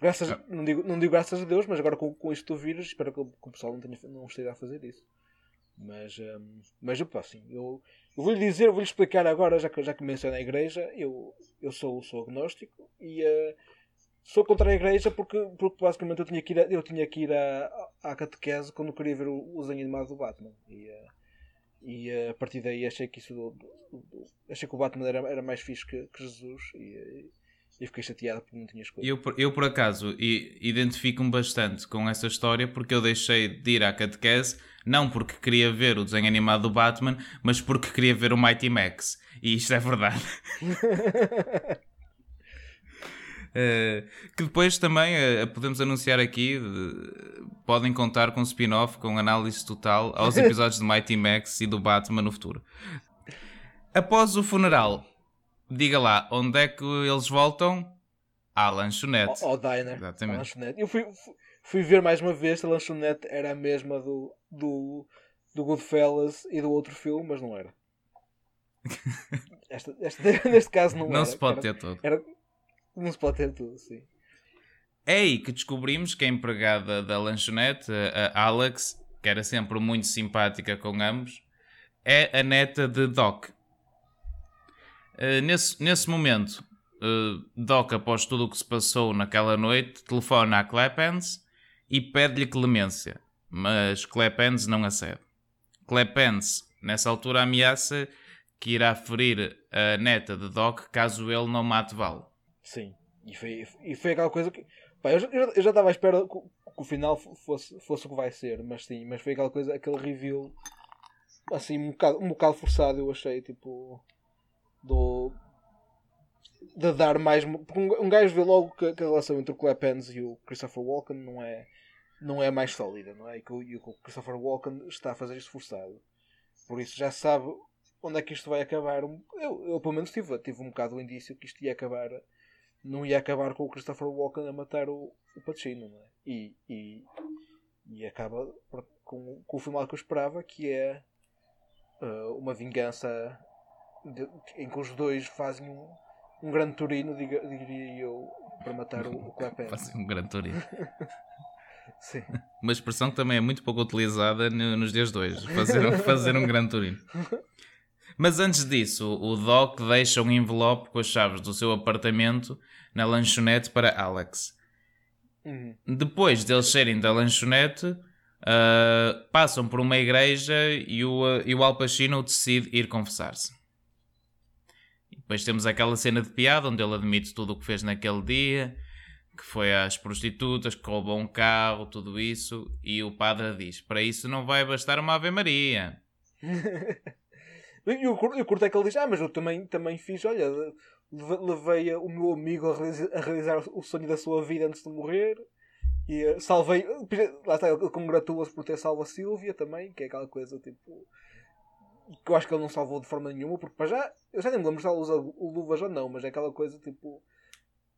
graças, Ah. não, digo, não digo graças a Deus, mas agora com, com isto do vírus, espero que, o- que o pessoal não, tenha, não esteja a fazer isso. Mas, hum, mas pá, assim, eu, eu vou-lhe dizer, vou-lhe explicar agora, já que, já que mencionei a igreja, eu, eu sou, sou agnóstico e eh, sou contra a igreja porque, porque basicamente eu tinha que ir, a, eu tinha que ir à, à catequese quando queria ver o, o desenho animado do Batman. E, eh, e eh, a partir daí achei que isso achei que o Batman era, era mais fixe que, que Jesus e, e fiquei chateado porque não tinha escolha. Eu, por- eu por acaso, identifico-me bastante com essa história porque eu deixei de ir à catequese, não porque queria ver o desenho animado do Batman, mas porque queria ver o Mighty Max. E isto é verdade. Eh, que depois também eh, podemos anunciar aqui, de- podem contar com spin-off, com análise total aos episódios de Mighty Max e do Batman no futuro. Após o funeral, diga lá, onde é que eles voltam? À lanchonete. Ao, ao diner, Exatamente. à lanchonete. Eu fui, fui, fui ver mais uma vez se a lanchonete era a mesma do, do, do Goodfellas e do outro filme, mas não era. Esta, esta, neste caso não, não era. se pode era, ter tudo. era- não se pode ter tudo, sim. É aí que descobrimos que a empregada da lanchonete, a Alex, que era sempre muito simpática com ambos, é a neta de Doc. Eh, nesse, nesse momento, eh, Doc, após tudo o que se passou naquela noite, telefona a Clepens e pede-lhe clemência, mas Clepens não acede. Clepens, nessa altura, ameaça que irá ferir a neta de Doc caso ele não mate Val. Sim. E foi, e foi aquela coisa que. Pá, eu, já- eu já- estava à espera que, o- que o final fosse, fosse o que vai ser, mas sim, mas foi aquela coisa, aquele reveal assim um bocado, um bocado forçado, eu achei, tipo. Do. De dar mais. Porque um, gajo vê logo que, a relação entre o Clepens e o Christopher Walken não é, não é mais sólida, não é? E que, o- Christopher Walken está a fazer isto forçado. Por isso já sabe onde é que isto vai acabar. Eu, eu pelo menos tive, tive um bocado o indício que isto ia acabar não ia acabar com o Christopher Walken a matar o, o Pacino, não é? E, e, e acaba com, com o final que eu esperava, que é uh, uma vingança de- em que os dois fazem um, um grande turino, diga- diria eu, para matar o, o Clepens. Faz um grande turino. Sim. Uma expressão que também é muito pouco utilizada no- nos dias de hoje. Fazer, fazer um grande turino. Mas antes disso, o Doc deixa um envelope com as chaves do seu apartamento na lanchonete para Alex. Uhum. Depois deles saírem da lanchonete, ah, passam por uma igreja e o, e o Al Pacino decide ir confessar-se. Depois temos aquela cena de piada onde ele admite tudo o que fez naquele dia, que foi às prostitutas, que roubou um carro, tudo isso, e o padre diz: Para isso não vai bastar uma Ave Maria. E curto- eu curto é que ele diz: Ah, mas eu também, também fiz, olha, leve- levei o meu amigo a realiza- a realizar o sonho da sua vida antes de morrer. E eh, salvei. Lá está, ele congratula-se por ter salvo a Silvia também, que é aquela coisa tipo. Que eu acho que ele não salvou de forma nenhuma, porque para já. Eu já nem me lembro se ela usa luvas ou não, mas é aquela coisa tipo.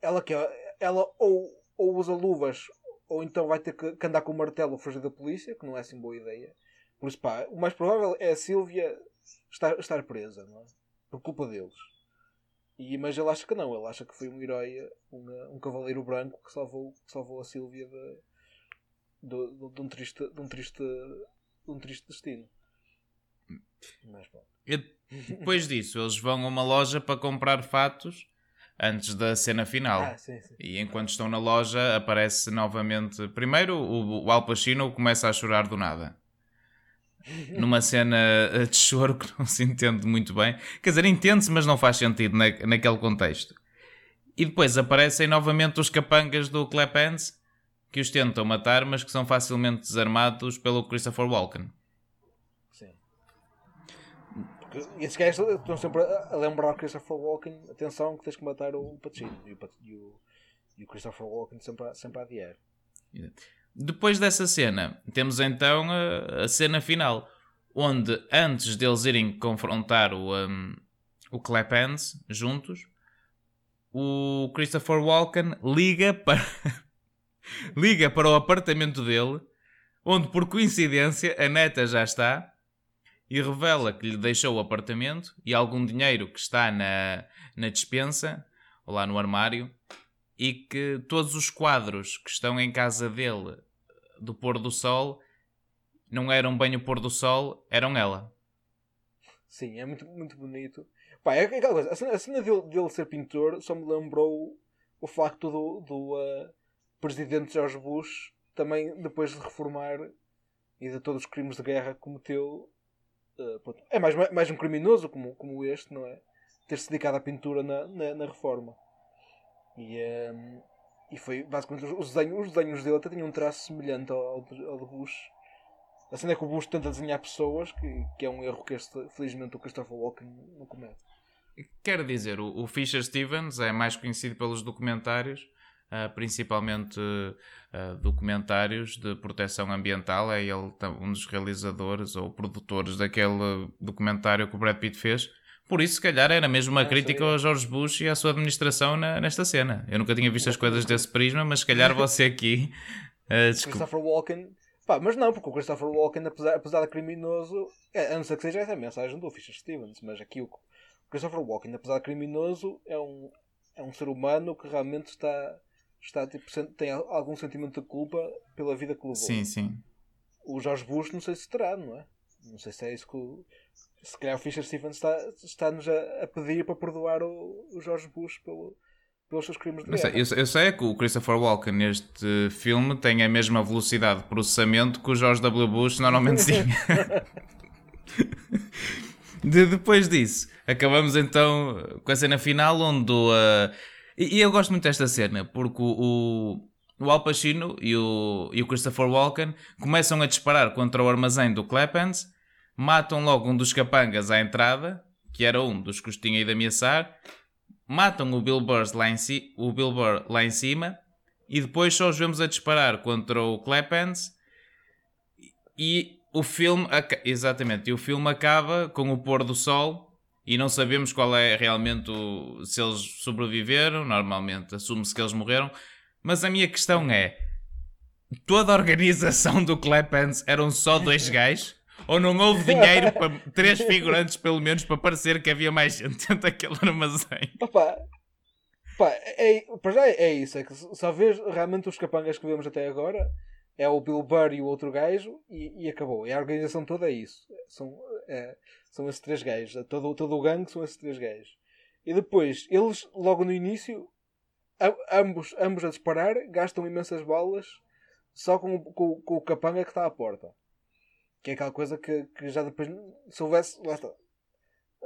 Ela que Ela ou, ou usa luvas ou então vai ter que, que andar com o martelo a fugir da polícia, que não é assim boa ideia. Por isso, pá, o mais provável é a Sílvia estar, estar presa, não é? Por culpa deles. E, mas ele acha que não, ele acha que foi um herói, um, um cavaleiro branco que salvou, que salvou a Sílvia de, de, de, de um triste, de, um triste, de um triste destino. Mas. E depois disso, eles vão a uma loja para comprar fatos antes da cena final. Ah, sim, sim. E enquanto estão na loja, aparece novamente. Primeiro, o, o Al Pacino começa a chorar do nada. Numa cena de choro que não se entende muito bem. Quer dizer, entende-se, mas não faz sentido na, naquele contexto. E depois aparecem novamente os capangas do Clapans que os tentam matar, mas que são facilmente desarmados pelo Christopher Walken. Porque esses gajos estão sempre a lembrar o Christopher Walken: atenção, que tens que matar o Pacino. E o, e o, e o Christopher Walken sempre, sempre a adiar. Depois dessa cena, temos então a, a cena final, onde antes deles irem confrontar o, um, o Clapans juntos, o Christopher Walken liga para, liga para o apartamento dele, onde por coincidência a neta já está, e revela que lhe deixou o apartamento e algum dinheiro que está na, na despensa, ou lá no armário, e que todos os quadros que estão em casa dele do pôr do sol não eram bem o pôr do sol, eram ela. Sim, é muito, muito bonito. Pá, é aquela coisa, a cena, a cena dele, dele ser pintor só me lembrou o facto do, do ah, presidente George Bush também, depois de reformar e de todos os crimes de guerra que cometeu, pronto, é mais, mais um criminoso como, como este, não é? Ter-se dedicado à pintura na, na, na reforma. E, ah, e foi basicamente os, os desenhos, os desenhos dele até tinham um traço semelhante ao, ao, de- ao de Bush. A cena é que o Bush tenta desenhar pessoas, que, que é um erro que este, felizmente o Christopher Walken não comete. Quer dizer, o, o Fisher Stevens é mais conhecido pelos documentários, principalmente ah, documentários de proteção ambiental. É ele um dos realizadores ou produtores daquele documentário que o Brad Pitt fez. Por isso, se calhar, era mesmo uma Ah, crítica ao George Bush e à sua administração na- nesta cena. Eu nunca tinha visto as coisas desse prisma, mas se calhar você aqui. ah, desculpe. Christopher Walken. Pá, mas não, porque o Christopher Walken, apesar, apesar de criminoso, é, a não ser que seja essa a mensagem do Fisher Stevens, mas aqui o Christopher Walken, apesar de criminoso, é um, é um ser humano que realmente está, está tipo, tem al- algum sentimento de culpa pela vida que levou. Sim, sim. O George Bush, não sei se terá, não é? Não sei se é isso que o. Se calhar o Fisher Stevens está, está-nos a, a pedir para perdoar o, o George Bush pelo, pelos seus crimes de sei, guerra. eu, eu sei que o Christopher Walken neste filme tem a mesma velocidade de processamento que o George W. Bush normalmente tinha. De- depois disso, acabamos então com a cena final onde uh, e, e eu gosto muito desta cena porque o, o, Al Pacino e o, e o Christopher Walken começam a disparar contra o armazém do Clapans, matam logo um dos capangas à entrada, que era um dos que os tinha ido ameaçar, matam o Bill Burr lá em, ci- o Bill Burr lá em cima e depois só os vemos a disparar contra o Clapans e o filme exatamente e o filme acaba com o pôr do sol e não sabemos qual é realmente o, se eles sobreviveram normalmente assume-se que eles morreram mas a minha questão é toda a organização do Clapans eram só dois gajos ou não houve dinheiro para três figurantes pelo menos para parecer que havia mais gente dentro daquele armazém Opa, pá, é, para já é, isso, é que só vês realmente os capangas que vemos até agora é o Bill Burr e o outro gajo e, e acabou. E a organização toda é isso. São, é, são esses três gajos. Todo, todo o gangue são esses três gajos. E depois, eles, logo no início, a- ambos, ambos a disparar, gastam imensas balas só com, com, com o capanga que está à porta. Que é aquela coisa que, que já depois, se houvesse, lá está.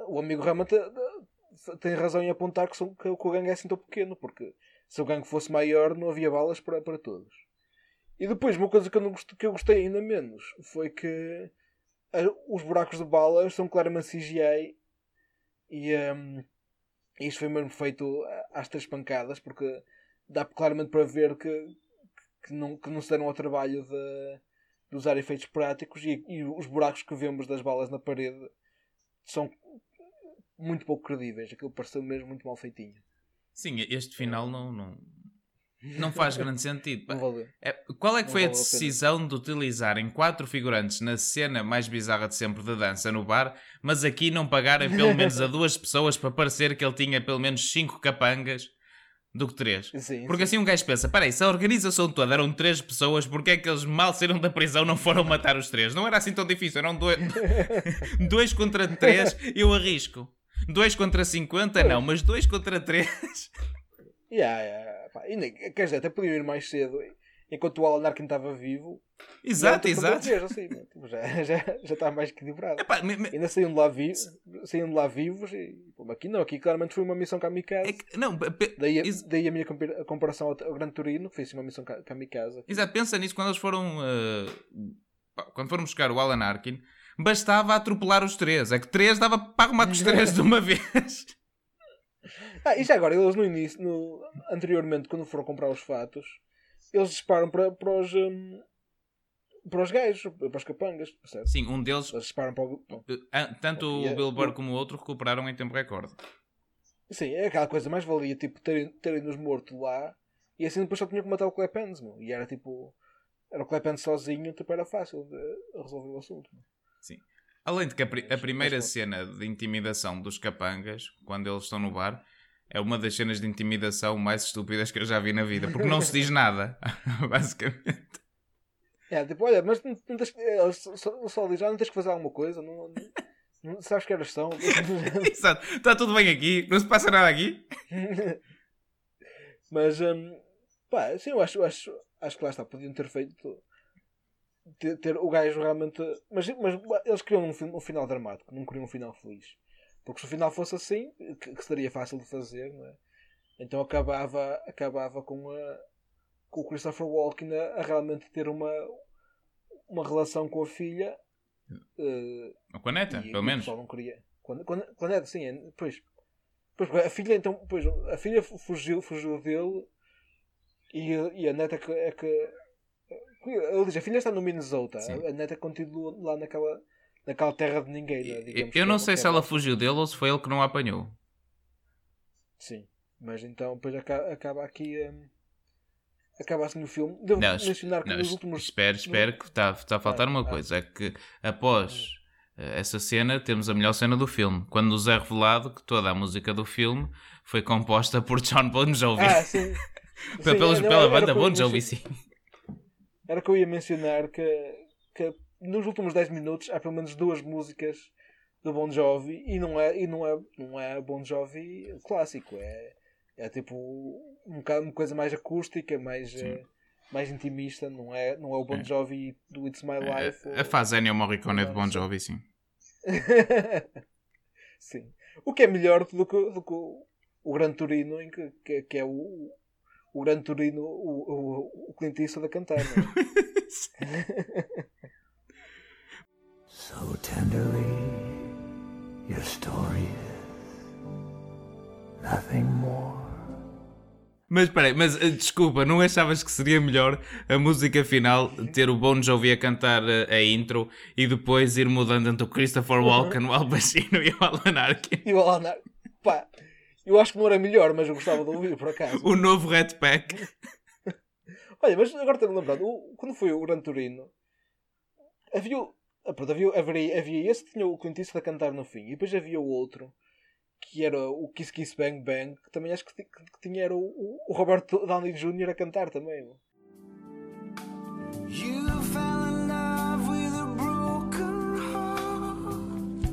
O amigo realmente eh, tem razão em apontar que, são, que, o gangue é assim tão pequeno, porque se o gangue fosse maior não havia balas para, para todos. E depois, uma coisa que eu, não que eu gostei ainda menos foi que os buracos de balas são claramente CGI e ehm, isto foi mesmo feito às três pancadas, porque dá claramente para ver que, que, não, que não se deram ao trabalho de, de usar efeitos práticos e, e os buracos que vemos das balas na parede são muito pouco credíveis. Aquilo pareceu mesmo muito mal feitinho. sim, este final não, não, não faz grande sentido. É, qual é que Não foi a valeu a decisão de utilizarem quatro figurantes na cena mais bizarra de sempre de dança no bar, mas aqui não pagarem pelo menos a duas pessoas para parecer que ele tinha pelo menos cinco capangas do que três? Sim, Porque assim um gajo pensa, peraí, se a organização toda eram três pessoas, porque é que eles mal saíram da prisão não foram matar os três? Não era assim tão difícil, eram dois, dois contra três, eu arrisco. Dois contra 50, não, mas dois contra três. Yeah, yeah, pá, e nem- quer dizer, até podiam ir mais cedo enquanto o Alan Arkin estava vivo. Exato, exato. assim, né? Tipo, já, já, já está mais que equilibrado. Epá, me- me- Ainda saíam de lá, vi saíam de lá vivos e pô, aqui não, aqui claramente foi uma missão kamikaze. é que- não, pe- Daí, a- ex- daí a minha comparação ao, ao Gran Turino, foi assim uma missão ka- kamikaze. Exato, pensa nisso quando eles foram. uh, quando foram buscar o Alan Arkin, bastava atropelar os três. É que três dava para arrumar com os três de uma vez. Ah, e já agora, eles no início, no, anteriormente, quando foram comprar os fatos, eles disparam para, para os. hum, para os gajos, para os capangas, percebe? Sim, um deles, Eles disparam para o. ah, tanto o Yeah. Como o outro, recuperaram em tempo recorde. Sim, é aquela coisa mais valia, tipo, terem- terem-nos morto lá e assim depois só tinha que matar o Clepens, meu. E era tipo. Era o Clepens sozinho, tipo, era fácil de resolver o assunto. meu. Além de que a, pri- a primeira cena de intimidação dos capangas, quando eles estão no bar, é uma das cenas de intimidação mais estúpidas que eu já vi na vida, porque não se diz nada, basicamente. É, tipo, olha, mas não, não tens, eles só, só, diz, ah, não tens que fazer alguma coisa, não, não, sabes que horas são. Exato, está tudo bem aqui, não se passa nada aqui. Mas, hum, pá, sim, eu acho, eu acho, acho que lá está, podiam ter feito. Ter, ter o gajo realmente. Mas, mas eles queriam um, um final dramático, não queriam um final feliz. Porque se o final fosse assim, que, que seria fácil de fazer, não é? Então acabava, acabava com, a, com o Christopher Walken a, a realmente ter uma, uma relação com a filha. eh, Ou com a neta, e pelo menos. pessoal não queria. Quando, quando, quando é assim, é, pois, pois, a filha então, pois, a filha fu- fugiu, fugiu dele e, e a neta que, é que ele diz, a filha está no Minnesota, Sim. a, a neta continua lá naquela, naquela terra de ninguém. né, Eu, que não é- sei se é ela fugiu dele ou se foi ele que não a apanhou. Sim, mas então depois acaba, aqui hum, acaba assim o filme. Devo Não, mencionar que não, nos últimos espera, espera, que está está a faltar Ah, uma ah. coisa. É que após eh, essa cena, temos a melhor cena do filme. Quando nos é revelado que toda a música do filme foi composta por John Bon Jovi. Ah, sim. Sim, pelos- não, pela banda Bon Jovi, sim. Era que eu ia mencionar que, que nos últimos 10 minutos há pelo menos duas músicas do Bon Jovi e não é, e não é, não é Bon Jovi clássico, é, é tipo um bocado, uma coisa mais acústica, mais, eh, mais intimista, não é, não é o Bon É. Jovi do It's My Life. A, a fase Ennio Morricone de Bon. Jovi, sim. Sim. O que é melhor do que, do que o, o Gran Turino, em que, que, que é o, o Gran Turino, o, o, o Clint Eastwood a cantar. não é? So tenderly, your story is nothing more. Mas espera aí, mas eh, desculpa, não achavas que seria melhor a música final ter o Bon Jovi a cantar eh, a intro e depois ir mudando entre o Christopher Walken, o Al Pacino e o Alan Arkin? E o Alan, pá, eu acho que não era melhor, mas eu gostava de ouvir por acaso. O novo Red Pack. Olha, mas agora tenho lembrado, quando foi o Gran Turino, havia, o- pronto, havia, havia, havia esse que tinha o Clint Eastwood a cantar no fim, e depois havia o outro que era o Kiss Kiss Bang Bang, que também acho que, ti- que tinha era o, o, Roberto Downey Jr. a cantar também. meu. You fell in love with a broken heart.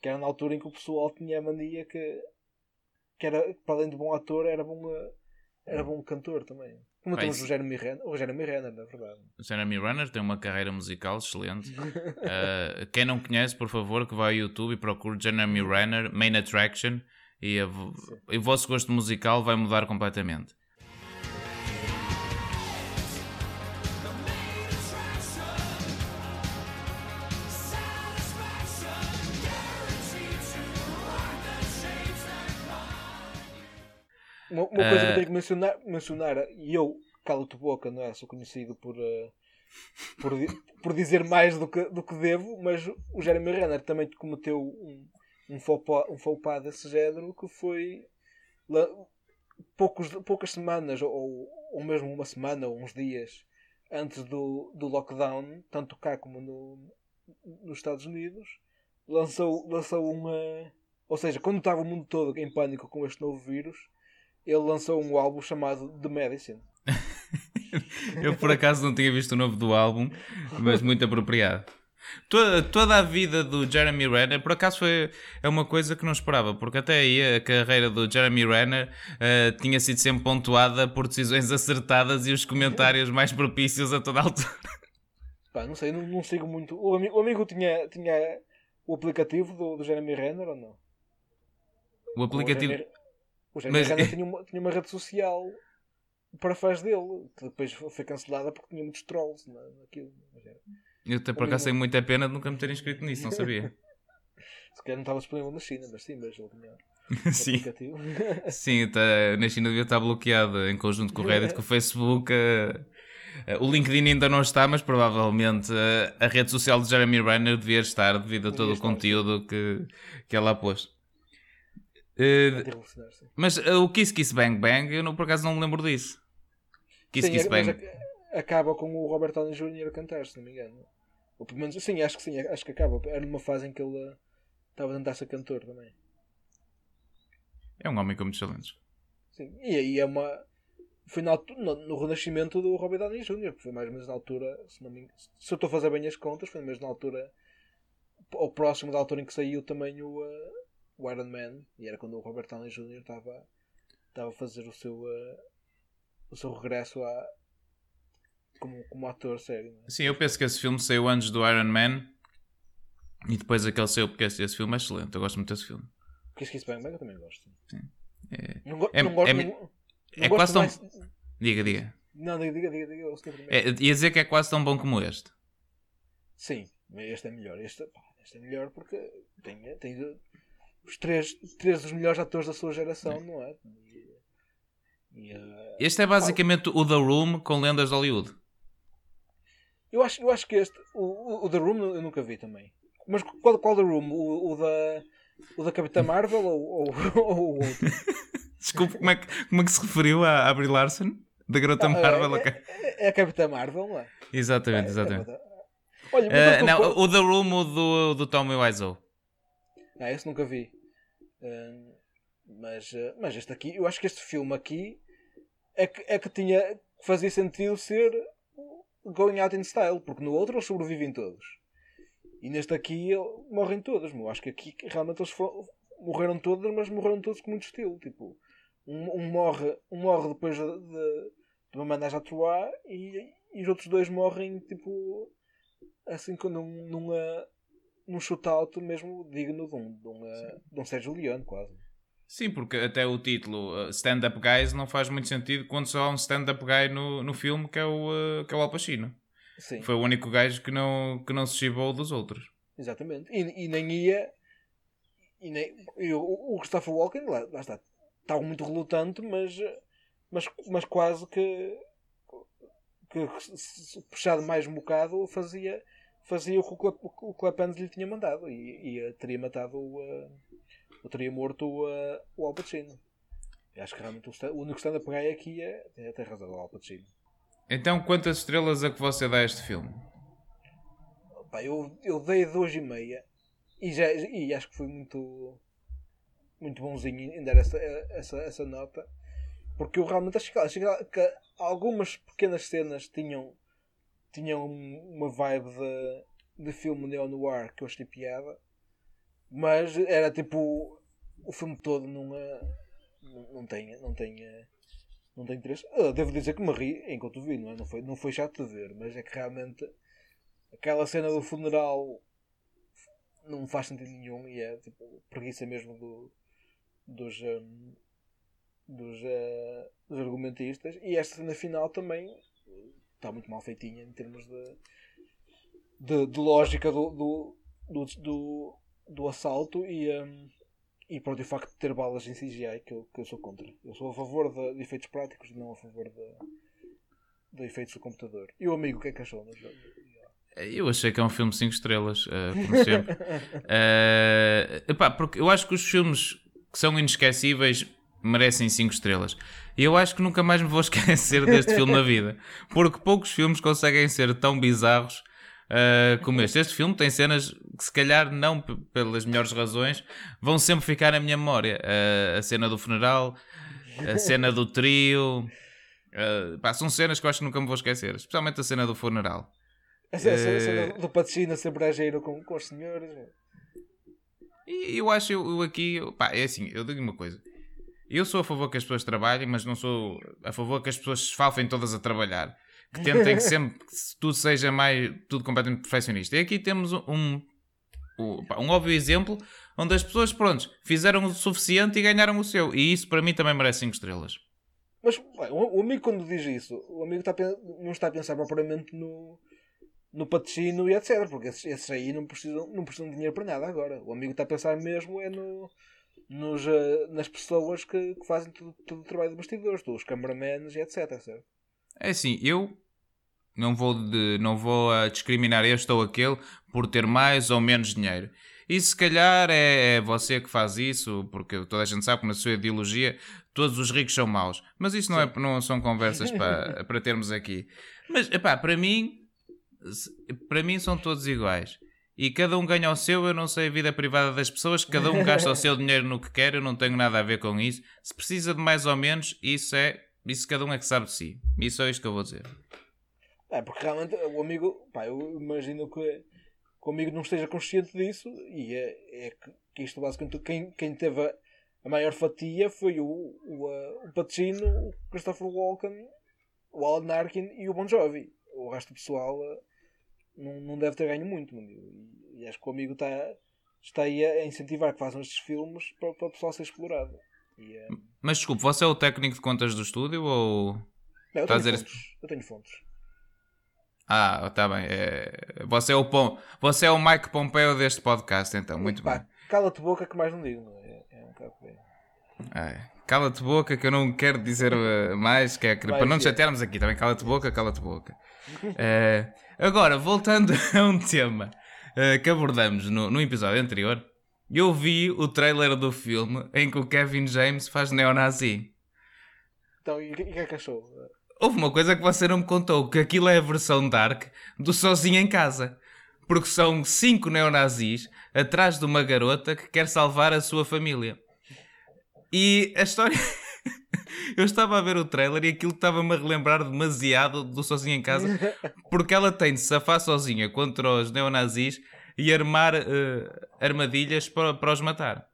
Que era na altura em que o pessoal tinha a mania que, que era, para além de bom ator, era bom, eh, era bom cantor também. Como Pá, temos o Jeremy Renner, o Jeremy Renner, na verdade. O Jeremy Renner tem uma carreira musical excelente. Uh, quem não conhece, por favor, que vá ao YouTube e procure Jeremy Renner, Main Attraction, e a e o vosso gosto musical vai mudar completamente. Uma, uma coisa que Eh, eu tenho que mencionar, mencionar e eu, calo-te boca, não é? Sou conhecido por, eh, por, por dizer mais do que, do que devo, mas o Jeremy Renner também cometeu um, um, faux pas, um faux pas desse género que foi la- poucos, poucas semanas, ou, ou mesmo uma semana, ou uns dias antes do, do lockdown, tanto cá como no, nos Estados Unidos, lançou, lançou uma. Ou seja, quando estava o mundo todo em pânico com este novo vírus, ele lançou um álbum chamado The Medicine. Eu por acaso não tinha visto o novo do álbum, mas muito apropriado. Toda, toda a vida do Jeremy Renner, por acaso foi é uma coisa que não esperava, porque até aí a carreira do Jeremy Renner eh, tinha sido sempre pontuada por decisões acertadas e os comentários mais propícios a toda a altura. Pá, não sei, não, não sigo muito. O amigo, o amigo tinha, tinha o aplicativo do, do Jeremy Renner ou não? O aplicativo. O Jeremy, o Jeremy Mas- Renner tinha uma, tinha uma rede social para fãs dele, que depois foi cancelada porque tinha muitos trolls na, naquilo. Mas era- Eu até por acaso tenho muita pena de nunca me ter inscrito nisso, não sabia. Se calhar não estava disponível na China, mas sim, mas ele tinha Sim. aplicativo. Sim, tá, na China devia estar bloqueado em conjunto com o Reddit, com o Facebook. eh, eh, o LinkedIn ainda não está, mas provavelmente eh, a rede social de Jeremy Renner devia estar devido a todo o conteúdo que, que ela pôs. Eh, mas eh, o Kiss Kiss Bang Bang, eu não, por acaso não me lembro disso. Kiss Sim, Kiss é- Bang. ac- acaba com o Robert Downey Jr. a cantar, se não me engano. Ou pelo menos, sim, acho que sim, acho que acaba. Era numa fase em que ele eh, estava a tentar ser cantor também. É um homem com muitos talentos. Sim. E aí é uma. Foi na altu- no, no renascimento do Robert Downey Jr., que foi mais ou menos na altura, se, não me... engano- se eu estou a fazer bem as contas, foi mesmo na altura, ou próximo da altura em que saiu também o, eh, o Iron Man, e era quando o Robert Downey Jr. estava, estava a fazer o seu, eh, o seu regresso a, como, como ator sério. é? Sim, eu penso que esse filme saiu antes do Iron Man e depois aquele saiu porque esse, esse filme é excelente. Eu gosto muito desse filme. Kiss Kiss Bang Bang eu também gosto. É- Não, go É- não gosto, é- não, é não quase tão- mais- Diga, diga. Não, diga, diga, diga, diga. É, ia dizer que é quase tão bom como este. Sim, mas este é melhor. Este, pá, este é melhor porque tem, tem os três, três dos melhores atores da sua geração, não é? E, eh, Este é basicamente o The Room com lendas de Hollywood. eu, acho, eu acho que este, o, o, o The Room eu nunca vi também. Mas qual, qual The Room? O, o da, o da Capitã Marvel ou, ou, ou o outro? Desculpe, como é que, como é que se referiu à, à Brie Larson? Da garota Marvel? é, é, é a Capitã Marvel, não é? Exatamente, É, exatamente. é, é, Olha, eu não, o The Room o do, do Tommy Wiseau. Ah, esse nunca vi. Mas, eh, mas este aqui, eu acho que este filme aqui é que, é que tinha que fazia sentido ser Going Out in Style, porque no outro eles sobrevivem todos. E neste aqui morrem todos. Eu acho que aqui realmente eles foram- morreram todos, mas morreram todos com muito estilo. Tipo, um, um morre, um morre depois de, de, de uma managem a troar e, e os outros dois morrem tipo assim num, numa, num shootout mesmo digno de um, de um, eh, de um Sérgio Leone, quase. Sim, porque até o título uh, Stand Up Guys não faz muito sentido quando só há um stand-up guy no, no filme que é o, uh, que é o Al Pacino. Sim, Foi o único gajo que não, que não se chibou dos outros. exatamente. E, e nem ia. E nem, e o, o Christopher Walken, lá, lá está, estava muito relutante, mas, mas, mas quase que, que se puxado mais um bocado fazia, fazia o que o Clap- o Clapans lhe tinha mandado e, e teria matado o. ou teria morto o, o Al Pacino. Eu acho que realmente o, o único stand-up guy aqui é. é tem razão, o Al Pacino. Então, quantas estrelas é que você dá a este filme? Pá, eu, eu dei duas e meia e, já, e acho que foi muito muito bonzinho em dar essa, essa, essa nota porque eu realmente acho que, acho que algumas pequenas cenas tinham tinham uma vibe de, de filme neo-noir que eu achei piada mas era tipo o filme todo não, é- não, tem não tem eh, não tem interesse Eu devo dizer que me ri enquanto vi não, é? não, foi, não foi chato de ver mas é que realmente aquela cena do funeral não faz sentido nenhum e é tipo preguiça mesmo do, dos, hum, dos, eh, dos argumentistas e esta cena final também está muito mal feitinha em termos de, de, de lógica do, do, do, do, do assalto e, hum, e pronto, o facto de ter balas em CGI que eu, que eu sou contra. Eu sou a favor de, de efeitos práticos e não a favor de, de efeitos do computador. E o amigo, o que é que achou? Mas, Eu achei que é um filme 5 estrelas, eh, como sempre. Eh, epá, porque eu acho que os filmes que são inesquecíveis merecem 5 estrelas. E eu acho que nunca mais me vou esquecer deste filme na vida. Porque poucos filmes conseguem ser tão bizarros uh, como este. Este filme tem cenas que, se calhar, não pelas melhores razões, vão sempre ficar na minha memória. Uh, a cena do funeral, a cena do trio. Uh, pá, são cenas que eu acho que nunca me vou esquecer. Especialmente a cena do funeral. A cena, a do Pacino sempre ageiro com, com os senhores. E eu acho eu, eu aqui, pá, é assim, eu digo uma coisa. Eu sou a favor que as pessoas trabalhem, mas não sou a favor que as pessoas se esfalfem todas a trabalhar. Que tentem que sempre que tudo seja mais, tudo completamente perfeccionista. E aqui temos um, um, um óbvio exemplo onde as pessoas, pronto, fizeram o suficiente e ganharam o seu. E isso para mim também merece 5 estrelas. Mas o amigo quando diz isso, o amigo está não está a pensar propriamente no, no patrocínio e etc. Porque esses, esses, aí não precisam, não precisam de dinheiro para nada agora. O amigo está a pensar mesmo é no, nos, uh, nas pessoas que, que fazem todo, todo, o trabalho de bastidores, os cameramans e etc. Certo? É assim, eu não vou, de, não vou uh, discriminar este ou aquele por ter mais ou menos dinheiro. E se calhar é, é você que faz isso, porque toda a gente sabe que na sua ideologia todos os ricos são maus. Mas isso não, é, não são conversas para, para termos aqui. Mas, epá, para mim, para mim são todos iguais. E cada um ganha o seu, eu não sei a vida privada das pessoas, cada um gasta o seu dinheiro no que quer, eu não tenho nada a ver com isso. Se precisa de mais ou menos, isso é. Isso cada um é que sabe de si. Isso é isto que eu vou dizer. É, porque realmente o amigo, pá, eu imagino que, que o amigo não esteja consciente disso e é, é que, isto basicamente quem, quem teve a, a maior fatia foi o, o, o Pacino, o Christopher Walken, o Alan Arkin e o Bon Jovi. O resto do pessoal não, não deve ter ganho muito. E, e acho que o amigo está, está aí a incentivar que façam estes filmes para, para o pessoal ser explorado. E, é... Mas desculpe, você é o técnico de contas do estúdio ou. Não, eu, tenho dizer... fontes. eu tenho fontes. Ah, está bem. É... Você, é o Pom... você é o Mike Pompeo deste podcast, então. Muito Pá, bem. Cala-te boca que mais não digo. É, é um bocado bem. É. Cala-te boca que eu não quero dizer uh, mais, que é para não chatearmos aqui, também cala-te boca, cala-te boca. Uh, agora, voltando a um tema uh, que abordamos no, no episódio anterior, eu vi o trailer do filme em que o Kevin James faz neonazi. Então, e o que é que achou? Houve uma coisa que você não me contou, que aquilo é a versão dark do Sozinho em Casa. Porque são cinco neonazis atrás de uma garota que quer salvar a sua família. E a história. eu estava a ver o trailer e aquilo estava-me a relembrar demasiado do Sozinho em Casa, porque ela tem de safar sozinha contra os neonazis e armar uh, armadilhas para, para os matar.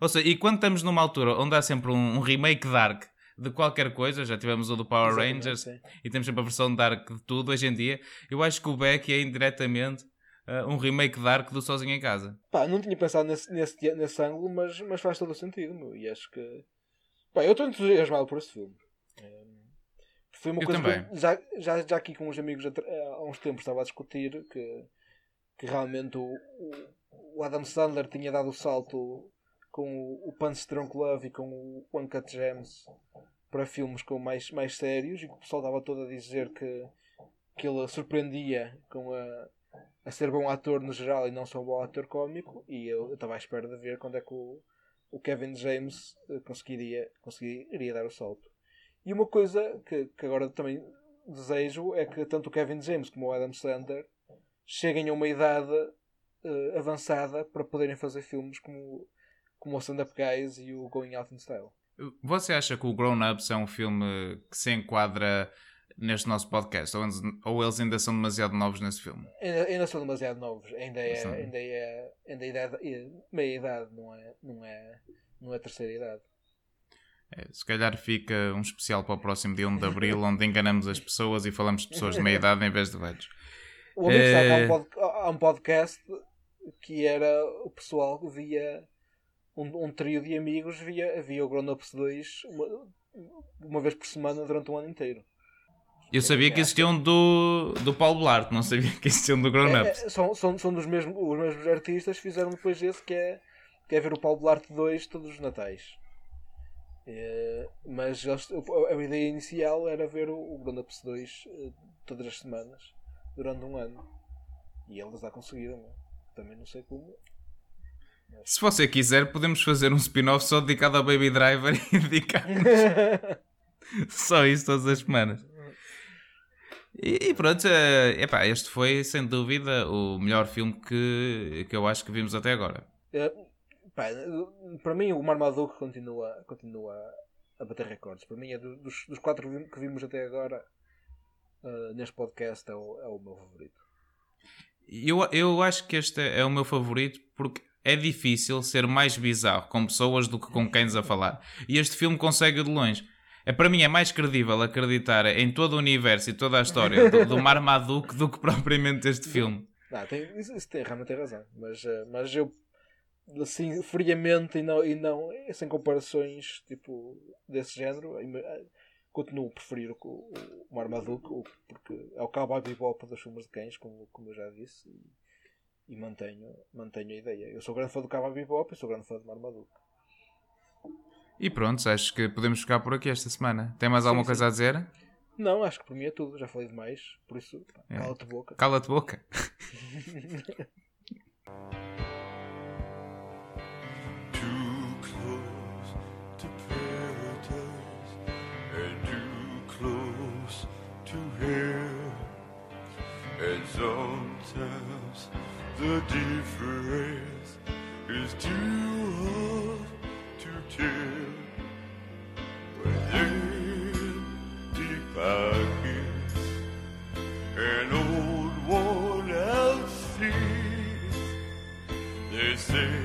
Ou seja, e quando estamos numa altura onde há sempre um, um remake dark de qualquer coisa, já tivemos o do Power Exatamente, Rangers sim. e temos sempre a versão dark de tudo hoje em dia, eu acho que o Beck é indiretamente uh, um remake dark do Sozinho em Casa. Pá, não tinha pensado nesse, nesse, nesse ângulo, mas, mas faz todo o sentido, meu. E acho que. Pá, eu estou entusiasmado por esse filme. É... Foi uma eu coisa também. que já, já, já aqui com uns amigos há uns tempos estava a discutir que, que realmente o, o Adam Sandler tinha dado o salto com o, o Punch Strong Love e com o One Cut Gems para filmes com mais, mais sérios e que o pessoal estava todo a dizer que, que ele surpreendia com a, a ser bom ator no geral e não só um bom ator cómico e eu estava à espera de ver quando é que o, o Kevin James eh, conseguiria, conseguiria dar o salto. E uma coisa que, que agora também desejo é que tanto o Kevin James como o Adam Sandler cheguem a uma idade uh, avançada para poderem fazer filmes como, como o Stand Up Guys e o Going Out in Style. Você acha que o Grown Ups é um filme que se enquadra neste nosso podcast? Ou, ou eles ainda são demasiado novos nesse filme? Ainda, ainda são demasiado novos. Ainda é, ainda é, ainda é idade, é meia idade, não é, não é, não é terceira idade. É, se calhar fica um especial para o próximo dia 1 de Abril, onde enganamos as pessoas e falamos de pessoas de meia idade em vez de velhos. O amigo é... um há um podcast que era o pessoal que via um, um trio de amigos via, via o Grown Ups 2 uma, uma vez por semana durante um ano inteiro. Eu sabia que existiam do, do Paulo Blart, não sabia que existiam do Grown. É, é, são são, são dos mesmos, os mesmos artistas fizeram depois esse que é, que é ver o Paulo Blart 2 todos os natais. É, mas eles, a ideia inicial era ver o, o Grown Ups 2 eh, todas as semanas, durante um ano. E eles já conseguiram. Também não sei como. Se você quiser, podemos fazer um spin-off só dedicado ao Baby Driver e dedicarmos só isso todas as semanas. E, e pronto, eh, epá, este foi sem dúvida o melhor filme que, que eu acho que vimos até agora. É, pá, para mim, o Marmaduke continua, continua a bater recordes. Para mim, é do- dos, dos quatro que vimos até agora eh, neste podcast, é o, é o meu favorito. Eu, eu acho que este é o meu favorito porque é difícil ser mais bizarro com pessoas do que com cães a falar. E este filme consegue de longe. É, para mim é mais credível acreditar em todo o universo e toda a história do, do Marmaduke do que propriamente este filme. Ah, tem, isso, tem, realmente tem razão. Mas, eh, mas eu, assim, friamente e não, e não sem comparações tipo, desse género, ima- eh, continuo a preferir o, o, o Marmaduke, o- porque é o cowboy bebop dos filmes de cães, como, como eu já disse, e, e mantenho, mantenho a ideia. Eu sou grande fã do cowboy bebop e sou grande fã do Marmaduke. E pronto, acho que podemos ficar por aqui esta semana. Tem mais alguma sim. coisa a dizer? Não, acho que por mim é tudo, já falei demais, por isso, É. cala-te boca. Cala-te boca. Too close to paradise and too close to hell. And sometimes the difference is too till empty pockets old worn out. They say.